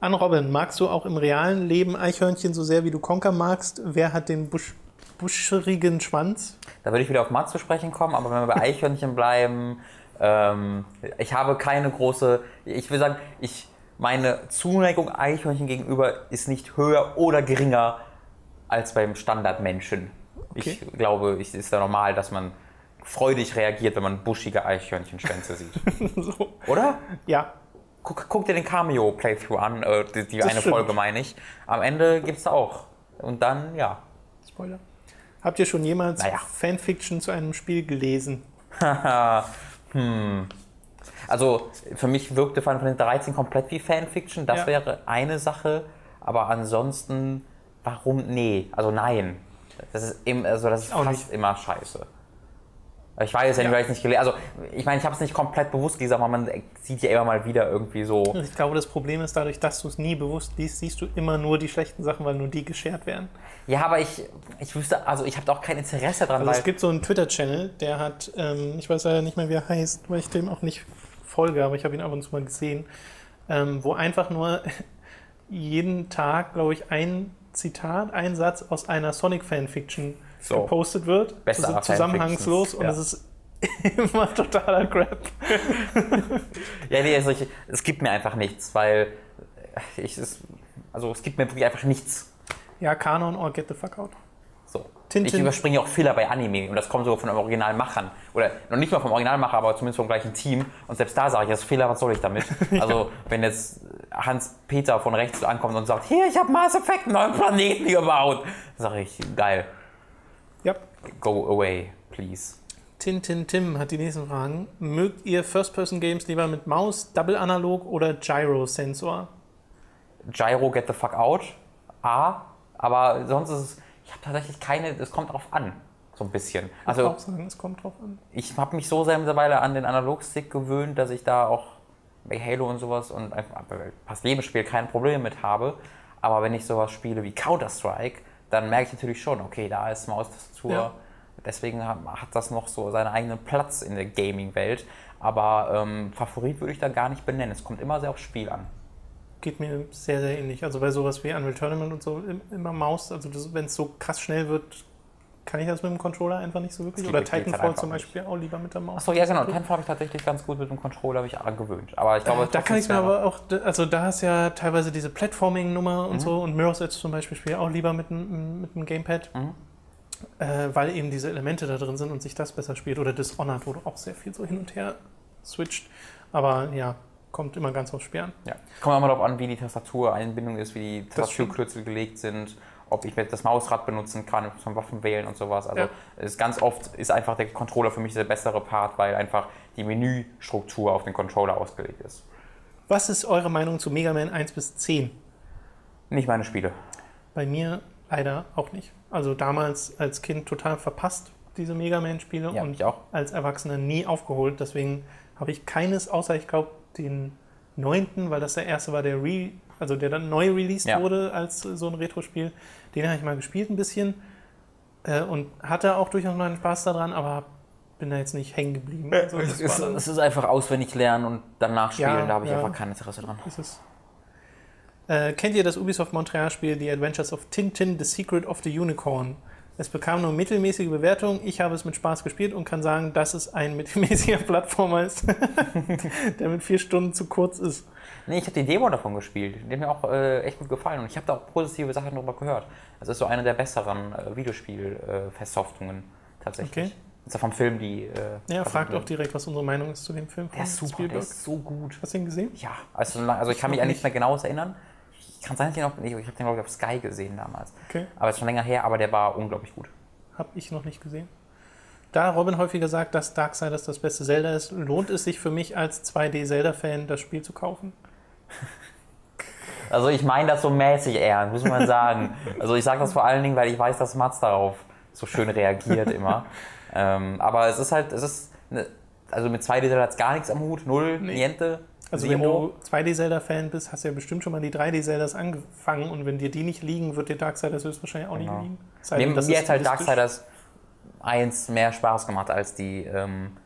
An Robin, magst du auch im realen Leben Eichhörnchen so sehr wie du Conker magst? Wer hat den busch, buscherigen Schwanz? Da würde ich wieder auf Matt zu sprechen kommen, aber wenn wir bei Eichhörnchen bleiben, ähm, ich habe keine große, ich will sagen, ich, meine Zuneigung Eichhörnchen gegenüber ist nicht höher oder geringer als beim Standardmenschen. Okay. Ich glaube, es ist ja normal, dass man freudig reagiert, wenn man buschige Eichhörnchenschwänze sieht. so. Oder? Ja, Guck, guck dir den Cameo-Playthrough an, äh, die, die eine stimmt. Folge meine ich. Am Ende gibt es auch. Und dann, ja. Spoiler. Habt ihr schon jemals Naja. Fanfiction zu einem Spiel gelesen? hm. Also für mich wirkte Final Fantasy 13 komplett wie Fanfiction. Das Ja. wäre eine Sache. Aber ansonsten, warum? Nee, also nein. Das ist, im, also das ist Auch fast immer scheiße. Ich weiß ja nicht, Ja. weil ich es nicht gelesen Also ich meine, ich habe es nicht komplett bewusst gelesen, aber man sieht ja immer mal wieder irgendwie so. Ich glaube, das Problem ist, dadurch, dass du es nie bewusst liest, siehst du immer nur die schlechten Sachen, weil nur die geshared werden. Ja, aber ich, ich wüsste, also ich habe da auch kein Interesse dran, Also es gibt so einen Twitter-Channel, der hat, ähm, ich weiß leider nicht mehr, wie er heißt, weil ich dem auch nicht folge, aber ich habe ihn ab und zu mal gesehen, ähm, wo einfach nur jeden Tag, glaube ich, ein Zitat, ein Satz aus einer Sonic-Fanfiction So. gepostet wird. Beste Das ist zusammenhangslos und es ist immer totaler Crap. Ja, nee, also ich, es gibt mir einfach nichts, weil ich es, also es gibt mir wirklich einfach nichts. Ja, Kanon or get the fuck out. So. Tintin. Ich überspringe auch Filler bei Anime und das kommt sogar von den Originalmachern. Oder noch nicht mal vom Originalmacher, aber zumindest vom gleichen Team. Und selbst da sage ich, das ist Fehler, was soll ich damit? Also, wenn jetzt Hans-Peter von rechts ankommt und sagt, hier, ich habe Mass Effect einen neuen Planeten gebaut, sage ich, geil, Ja. go away, please. Tintin Tim hat die nächsten Fragen. Mögt ihr First-Person-Games lieber mit Maus, Double Analog oder Gyro-Sensor? Gyro, get the fuck out. A. Aber sonst ist es, ich habe tatsächlich keine, es kommt drauf an. So ein bisschen. Ich Also, würde auch sagen, es kommt drauf an. ich habe mich so sehr mittlerweile an den Analogstick gewöhnt, dass ich da auch bei Halo und sowas und einfach bei fast jedem Spiel kein Problem mit habe. Aber wenn ich sowas spiele wie Counter-Strike, dann merke ich natürlich schon, okay, da ist Maustastatur. Ja. Deswegen hat hat das noch so seinen eigenen Platz in der Gaming-Welt. Aber ähm, Favorit würde ich da gar nicht benennen. Es kommt immer sehr aufs Spiel an. Geht mir sehr, sehr ähnlich. Also bei sowas wie Unreal Tournament und so im- immer Maus. Also wenn es so krass schnell wird, kann ich das mit dem Controller einfach nicht so wirklich. Oder Titanfall zum Beispiel auch lieber mit der Maus. Achso, ja genau. Titanfall habe ich tatsächlich ganz gut mit dem Controller mich angewöhnt. Aber ich glaube, Äh, da kann ich mir aber auch, also da hast ja teilweise diese Platforming-Nummer Mhm. und so und Mirror's Edge zum Beispiel spiele ich auch lieber mit mit dem Gamepad, Mhm. äh, weil eben diese Elemente da drin sind und sich das besser spielt. Oder Dishonored, wo du auch sehr viel so hin und her switcht. Aber ja, kommt immer ganz aufs Spiel an. Ja. Kommt auch mal darauf an, wie die Tastatureinbindung ist, wie die. Tastaturkürzel gelegt sind, ob ich das Mausrad benutzen kann zum Waffen wählen und sowas. Also Ja. es ist ganz oft ist einfach der Controller für mich der bessere Part, weil einfach die Menüstruktur auf den Controller ausgelegt ist. Was ist eure Meinung zu Mega Man 1 bis 10? Nicht meine Spiele. Bei mir leider auch nicht. Also damals als Kind total verpasst, diese Mega Man-Spiele Ja, und ich auch. als Erwachsener nie aufgeholt. Deswegen habe ich keines, außer ich glaube den neunten, weil das der erste war, der re, also der dann neu released Ja. wurde als äh, so ein Retro-Spiel. Den habe ich mal gespielt ein bisschen äh, und hatte auch durchaus meinen Spaß daran, aber bin da jetzt nicht hängen geblieben. Also das es, ist, es ist einfach auswendig lernen und danach spielen, Ja, da habe ich ja. einfach kein Interesse dran. ist es. Äh, kennt ihr das Ubisoft Montreal-Spiel The Adventures of Tintin, The Secret of the Unicorn? Es bekam nur mittelmäßige Bewertungen. Ich habe es mit Spaß gespielt und kann sagen, dass es ein mittelmäßiger Plattformer ist, der mit vier Stunden zu kurz ist. Nee, ich habe die Demo davon gespielt. Die hat mir auch äh, echt gut gefallen und ich habe da auch positive Sachen darüber gehört. Das ist so eine der besseren äh, Videospiel-Versoftungen tatsächlich. Okay. Ist ja vom Film die. Äh, Ja, fragt auch direkt, was unsere Meinung ist zu dem Film. Der ist super, der Spielberg. ist so gut. Hast du ihn gesehen? Ja, also, also ich kann mich an nichts nicht. mehr genaues erinnern. Ich kann sein, dass ich noch, ich, ich habe den glaube ich auf Sky gesehen damals. Okay. Aber es ist schon länger her, aber der war unglaublich gut. Habe ich noch nicht gesehen. Da Robin häufiger sagt, dass Darksiders das beste Zelda ist, lohnt es sich für mich als 2D-Zelda-Fan, das Spiel zu kaufen? Also ich meine das so mäßig ernst, muss man sagen. also ich sage das vor allen Dingen, weil ich weiß, dass Mats darauf so schön reagiert immer. ähm, aber es ist halt, es ist, eine, also mit 2D hat es gar nichts am Hut, null, Nee. niente, Also wenn zero. du 2D-Zelda-Fan bist, hast du ja bestimmt schon mal die 3D-Zeldas angefangen und wenn dir die nicht liegen, wird dir Darksiders höchstwahrscheinlich auch Genau. nicht liegen. Sei das mir hat halt Darksiders 1 mehr Spaß gemacht als die, ähm,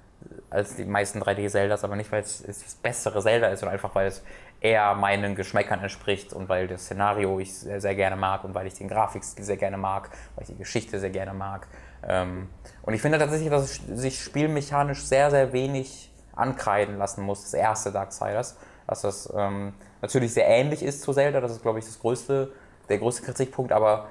als die meisten 3D-Zeldas, aber nicht, weil es es das bessere Zelda ist, sondern einfach, weil es eher meinen Geschmäckern entspricht und weil das Szenario ich sehr, sehr gerne mag und weil ich den Grafikstil sehr gerne mag, weil ich die Geschichte sehr gerne mag. Ähm, und ich finde tatsächlich, dass es sich spielmechanisch sehr, sehr wenig ankreiden lassen muss, das erste Darksiders. Dass das ähm, natürlich sehr ähnlich ist zu Zelda, das ist, glaube ich, das größte, der größte Kritikpunkt, aber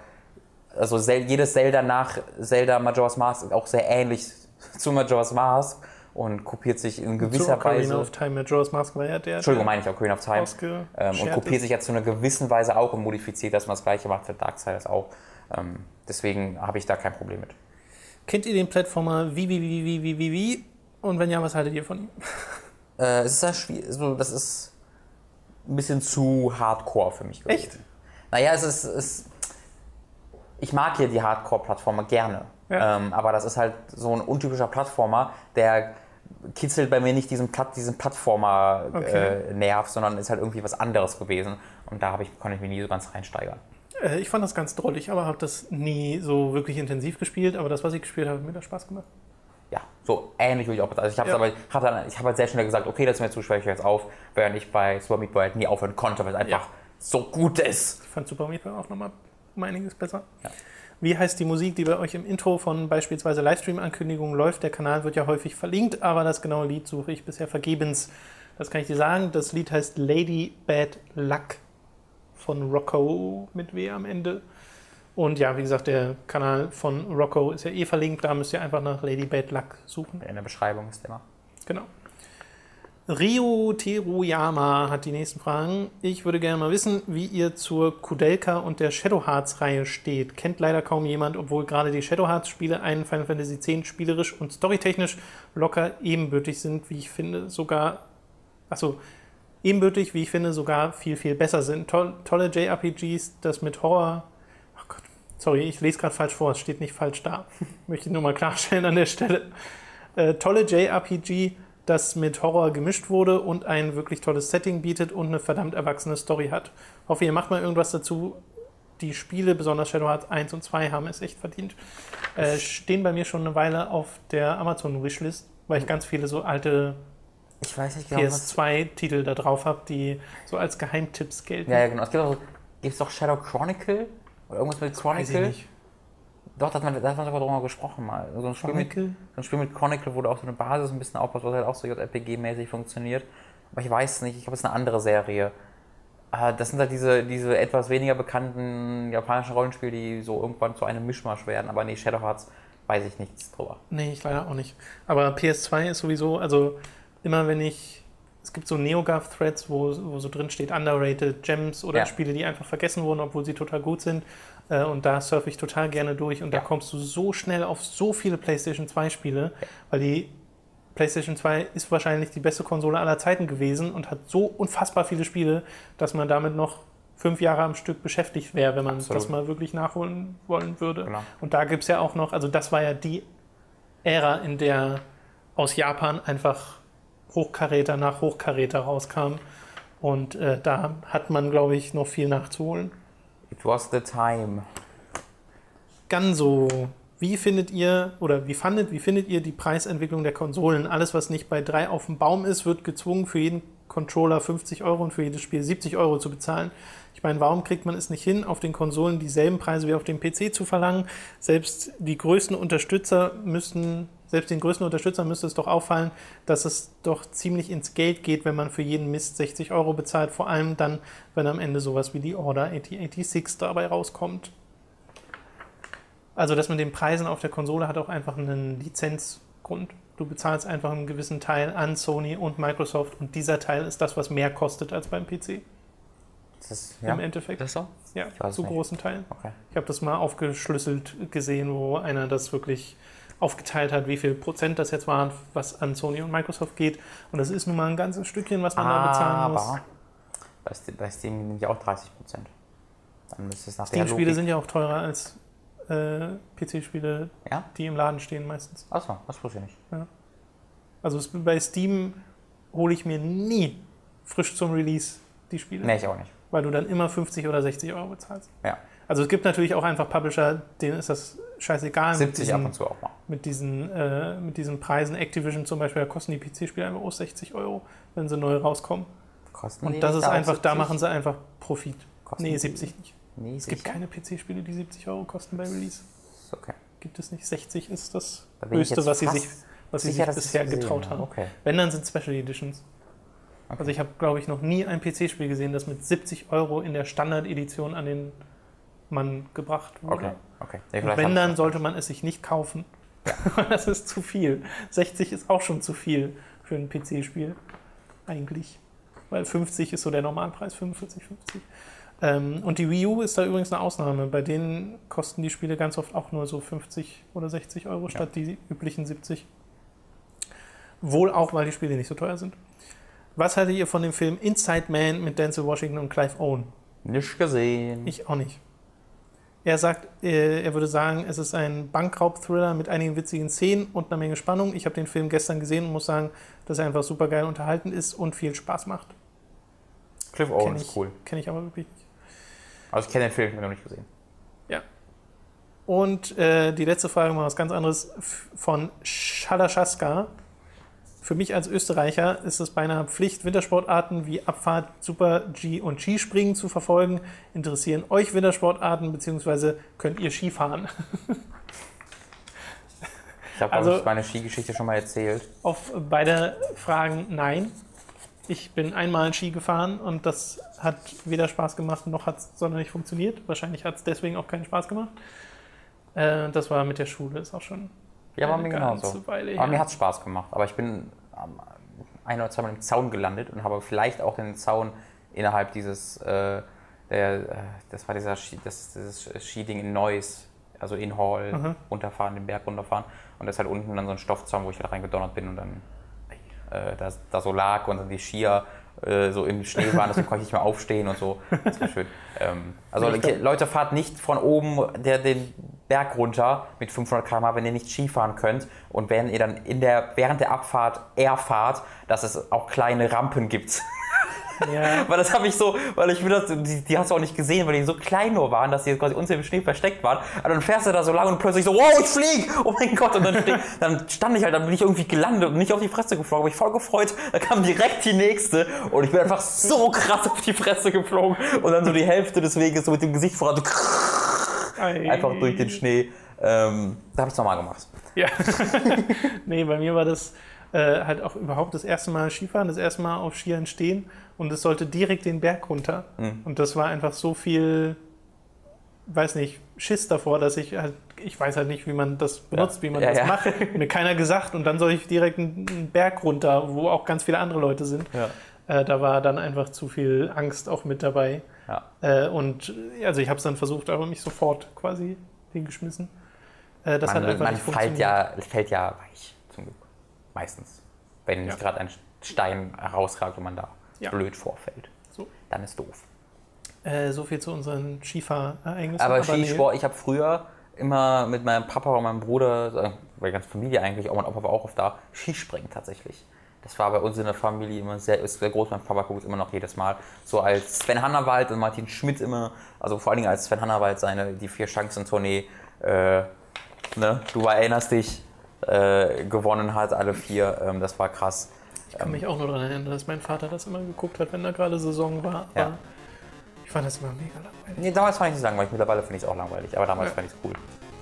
also jedes Zelda nach Zelda Majora's Mask ist auch sehr ähnlich zu Majora's Mask und kopiert sich in gewisser Ocarina Weise. of Time, Majora's Mask war ja der, Entschuldigung, meine ich Ocarina of Time. Ähm, und kopiert ist. sich ja zu einer gewissen Weise auch und modifiziert, dass man das gleiche macht für Darksiders auch. Ähm, deswegen habe ich da kein Problem mit. Kennt ihr den Plattformer wie, wie, wie, wie, wie, wie, wie? Und wenn ja, was haltet ihr von ihm? Äh, es ist ja schwierig, das ist ein bisschen zu hardcore für mich gewesen. Echt? Naja, es ist, es, ich mag hier die Hardcore-Plattformer gerne. Ja. Ähm, aber das ist halt so ein untypischer Plattformer, der kitzelt bei mir nicht diesen, Platt, diesen Plattformer-Nerv, Okay. äh, Nerv, sondern ist halt irgendwie was anderes gewesen. Und da habe ich, konnte ich mich nie so ganz reinsteigern. Äh, ich fand das ganz drollig, aber habe das nie so wirklich intensiv gespielt. Aber das, was ich gespielt habe, hat mir da Spaß gemacht. Ja, so ähnlich würde ich auch. Also ich habe Ja. aber, hab dann, ich habe halt sehr schnell gesagt, okay, das ist mir zu schwer, ich höre jetzt auf, während ich bei Super Meat Boy halt nie aufhören konnte, weil es einfach Ja. so gut ist. Ich fand Super Meat Boy auch nochmal um einiges besser. Ja. Wie heißt die Musik, die bei euch im Intro von beispielsweise Livestream-Ankündigungen läuft? Der Kanal wird ja häufig verlinkt, aber das genaue Lied suche ich bisher vergebens. Das kann ich dir sagen. Das Lied heißt Lady Bad Luck von Rocco mit W am Ende. Und ja, wie gesagt, der Kanal von Rocco ist ja eh verlinkt. Da müsst ihr einfach nach Lady Bad Luck suchen. In der Beschreibung ist immer. Genau. Rio Teruyama hat die nächsten Fragen. Ich würde gerne mal wissen, wie ihr zur Kudelka und der Shadow Hearts Reihe steht. Kennt leider kaum jemand, obwohl gerade die Shadow Hearts Spiele einen Final Fantasy X spielerisch und storytechnisch locker ebenbürtig sind, wie ich finde, sogar, achso, ebenbürtig, wie ich finde, sogar viel, viel besser sind. Toll, tolle JRPGs, das mit Horror, ach Gott, sorry, ich lese gerade falsch vor, es steht nicht falsch da. Möchte nur mal klarstellen an der Stelle. Äh, tolle JRPG, das mit Horror gemischt wurde und ein wirklich tolles Setting bietet und eine verdammt erwachsene Story hat. Hoffe, ihr macht mal irgendwas dazu. Die Spiele, besonders Shadow Hearts 1 und 2, haben es echt verdient. Äh, stehen bei mir schon eine Weile auf der Amazon-Wishlist, weil ich ganz viele so alte Ich weiß nicht genau, was. PS2-Titel da drauf habe, die so als Geheimtipps gelten. Ja, ja, genau. Es gibt auch, gibt's doch Shadow Chronicle? Oder irgendwas mit Weiß ich Chronicle? Doch, da hat man, da hat man drüber gesprochen mal. So ein, Spiel mit, Chronicle? so ein Spiel mit Chronicle, wo du auch so eine Basis ein bisschen aufbaust, was halt auch so JRPG-mäßig funktioniert. Aber ich weiß nicht, ich glaube, es ist eine andere Serie. Äh, Das sind halt diese, diese etwas weniger bekannten japanischen Rollenspiele, die so irgendwann zu einem Mischmasch werden. Aber nee, Shadow Hearts weiß ich nichts drüber. Nee, ich leider auch nicht. Aber PS2 ist sowieso, also immer wenn ich, es gibt so NeoGAF-Threads, wo, wo so drin steht Underrated Gems oder Ja. Spiele, die einfach vergessen wurden, obwohl sie total gut sind. Äh, Und da surfe ich total gerne durch und Ja. da kommst du so schnell auf so viele PlayStation 2 Spiele, weil die PlayStation 2 ist wahrscheinlich die beste Konsole aller Zeiten gewesen und hat so unfassbar viele Spiele, dass man damit noch fünf Jahre am Stück beschäftigt wäre, wenn man Absolut. das mal wirklich nachholen wollen würde. Genau. Und da gibt es ja auch noch, also das war ja die Ära, in der aus Japan einfach Hochkaräter nach Hochkaräter rauskam. Und äh, da hat man, glaube ich, noch viel nachzuholen. It was the time. Ganso, wie findet ihr oder wie fandet, wie findet ihr die Preisentwicklung der Konsolen? Alles, was nicht bei drei auf dem Baum ist, wird gezwungen, für jeden Controller 50 Euro und für jedes Spiel 70 Euro zu bezahlen. Ich meine, warum kriegt man es nicht hin, auf den Konsolen dieselben Preise wie auf dem PC zu verlangen? Selbst die größten Unterstützer müssen, selbst den größten Unterstützern müsste es doch auffallen, dass es doch ziemlich ins Geld geht, wenn man für jeden Mist 60 Euro bezahlt. Vor allem dann, wenn am Ende sowas wie die Order 8086 dabei rauskommt. Also das mit den Preisen auf der Konsole hat auch einfach einen Lizenzgrund. Du bezahlst einfach einen gewissen Teil an Sony und Microsoft und dieser Teil ist das, was mehr kostet als beim PC Das ist, ja, im Endeffekt. das ist so? Ja, zu nicht. großen Teilen. Okay. Ich habe das mal aufgeschlüsselt gesehen, wo einer das wirklich aufgeteilt hat, wie viel Prozent das jetzt waren, was an Sony und Microsoft geht. Und das ist nun mal ein ganzes Stückchen, was man da bezahlen muss. Aber bei Steam, sind ja auch 30 Prozent. Dann müsste es nach der Steam-Spiele sind ja auch teurer als äh, PC-Spiele, Ja? die im Laden stehen meistens. Achso, das wusste ich nicht. Also es, bei Steam hole ich mir nie frisch zum Release die Spiele, Nee, ich auch nicht. weil du dann immer 50 oder 60 Euro bezahlst. Ja. Also es gibt natürlich auch einfach Publisher, denen ist das scheißegal mit 70 ab diesen, und zu auch mal. mit diesen, äh, mit diesen Preisen. Activision zum Beispiel, da kosten die PC-Spiele einfach auch 60 Euro, wenn sie neu rauskommen. Kosten Und das ist auch einfach, da 70? machen sie einfach Profit. Kosten Nee, die- 70 nicht. Nee, Es gibt keine PC-Spiele, die 70 Euro kosten bei Release. Okay. Gibt es nicht. 60 ist das Da Höchste, was sie sich, was sie sicher, sich dass ich's bisher getraut habe. haben. Okay. Wenn, dann sind Special Editions. Okay. Also ich habe, glaube ich, noch nie ein PC-Spiel gesehen, das mit 70 Euro in der Standard-Edition an den Mann gebracht wurde. Okay, okay. Nee, wenn, dann sollte man es sich nicht kaufen. das ist zu viel. 60 ist auch schon zu viel für ein PC-Spiel. Eigentlich. Weil 50 ist so der Normalpreis, 45, 50. Ähm, und die Wii U ist da übrigens eine Ausnahme. Bei denen kosten die Spiele ganz oft auch nur so 50 oder 60 Euro statt die üblichen 70. Wohl auch, weil die Spiele nicht so teuer sind. Was haltet ihr von dem Film Inside Man mit Denzel Washington und Clive Owen? Nicht gesehen. Ich auch nicht. Er sagt, äh, er würde sagen, es ist ein Bankraub-Thriller mit einigen witzigen Szenen und einer Menge Spannung. Ich habe den Film gestern gesehen und muss sagen, dass er einfach super geil unterhalten ist und viel Spaß macht. Cliff Owen Kenn ist ich, cool. Kenne ich aber wirklich nicht. Also ich kenne den Film, ich noch nicht gesehen. Und äh, die letzte Frage mal was ganz anderes von Schalaschaska. Für mich als Österreicher ist es beinahe Pflicht, Wintersportarten wie Abfahrt, Super G und Skispringen zu verfolgen. Interessieren euch Wintersportarten beziehungsweise könnt ihr Skifahren? Ich habe Also- also, meine Skigeschichte schon mal erzählt. Auf beide Fragen nein. Ich bin einmal Ski gefahren und das hat weder Spaß gemacht noch hat es sonderlich funktioniert. Wahrscheinlich hat es deswegen auch keinen Spaß gemacht. Äh, das war mit der Schule, ist auch schon Ja, war mir genauso. Weile Aber mir her. hat es Spaß gemacht. Aber ich bin ähm, ein oder zweimal im Zaun gelandet und habe vielleicht auch den Zaun innerhalb dieses, äh, der, äh, das war dieser das, dieses Skiding in Neuss, also in Hall, Mhm. runterfahren, den Berg runterfahren. Und das ist halt unten dann so ein Stoffzaun, wo ich halt reingedonnert bin und dann äh, da, da so lag und dann die Skier äh, so im Schnee waren, deswegen konnte ich nicht mehr aufstehen und so. Das war schön. Ähm, also Leute, fahrt nicht von oben der, den Berg runter mit 500 km/h, wenn ihr nicht Skifahren könnt und wenn ihr dann in der, während der Abfahrt erfahrt, dass es auch kleine Rampen gibt. Ja, weil das habe ich so, weil ich mir das, die, die hast du auch nicht gesehen, weil die so klein nur waren, dass die quasi unter dem Schnee versteckt waren. Aber dann fährst du da so lang und plötzlich so, wow, ich flieg! Oh mein Gott! Und dann, ste- dann stand ich halt, dann bin ich irgendwie gelandet und nicht auf die Fresse geflogen, aber ich voll gefreut. Da kam direkt die nächste und ich bin einfach so krass auf die Fresse geflogen und dann so die Hälfte des Weges so mit dem Gesicht voran, so ei. einfach durch den Schnee. Ähm, da habe ich es nochmal gemacht. Ja. nee, bei mir war das äh, halt auch überhaupt das erste Mal Skifahren, das erste Mal auf Skiern stehen und es sollte direkt den Berg runter. Mhm. Und das war einfach so viel, weiß nicht, Schiss davor, dass ich halt, ich weiß halt nicht, wie man das benutzt, wie man Ja, das ja. macht. Mir keiner gesagt und dann soll ich direkt einen Berg runter, wo auch ganz viele andere Leute sind. Ja. Äh, da war dann einfach zu viel Angst auch mit dabei. Ja. Äh, und also ich habe es dann versucht, aber mich sofort quasi hingeschmissen. Äh, das hat Man, einfach man nicht fällt, ja, fällt ja weich. Meistens. Wenn nicht Ja. gerade ein Stein herausragt und man da Ja. blöd vorfällt. So. Dann ist doof. Äh, so viel zu unseren Skifahrereignissen. Aber nee. Skisport, ich habe früher immer mit meinem Papa und meinem Bruder, äh, bei der ganzen Familie eigentlich, auch mein Opa war auch oft da, Skispringen tatsächlich. Das war bei uns in der Familie immer sehr, ist sehr groß. Mein Papa guckt es immer noch jedes Mal. So als Sven Hannawald und Martin Schmidt immer, also vor allen Dingen als Sven Hannawald seine, die vier Chancen-Tournee, äh, ne, du erinnerst dich, äh, gewonnen hat, alle vier. Ähm, das war krass. Ich kann mich auch nur daran erinnern, dass mein Vater das immer geguckt hat, wenn da gerade Saison war. Ja. Ich fand das immer mega langweilig. Nee, damals fand ich es langweilig, mittlerweile finde ich es auch langweilig, aber damals Ja. fand ich es cool.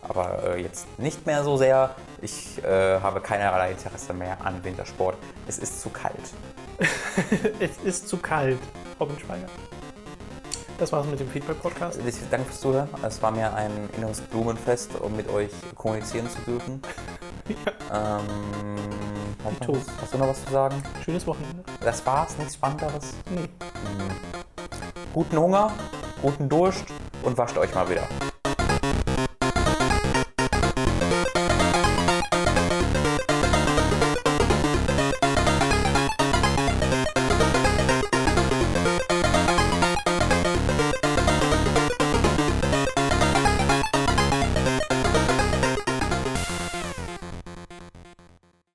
Aber äh, jetzt nicht mehr so sehr. Ich äh, habe keinerlei Interesse mehr an Wintersport. Es ist zu kalt. es ist zu kalt, Robin Schweiger. Das war's mit dem Feedback-Podcast. Ich danke fürs Zuhören. Es war mir ein inneres Blumenfest, um mit euch kommunizieren zu dürfen. Ähm, hast, du Dito. noch was, hast du noch was zu sagen? Schönes Wochenende. Das war's, nichts Spannenderes. Nee. Guten Hunger, guten Durst und wascht euch mal wieder.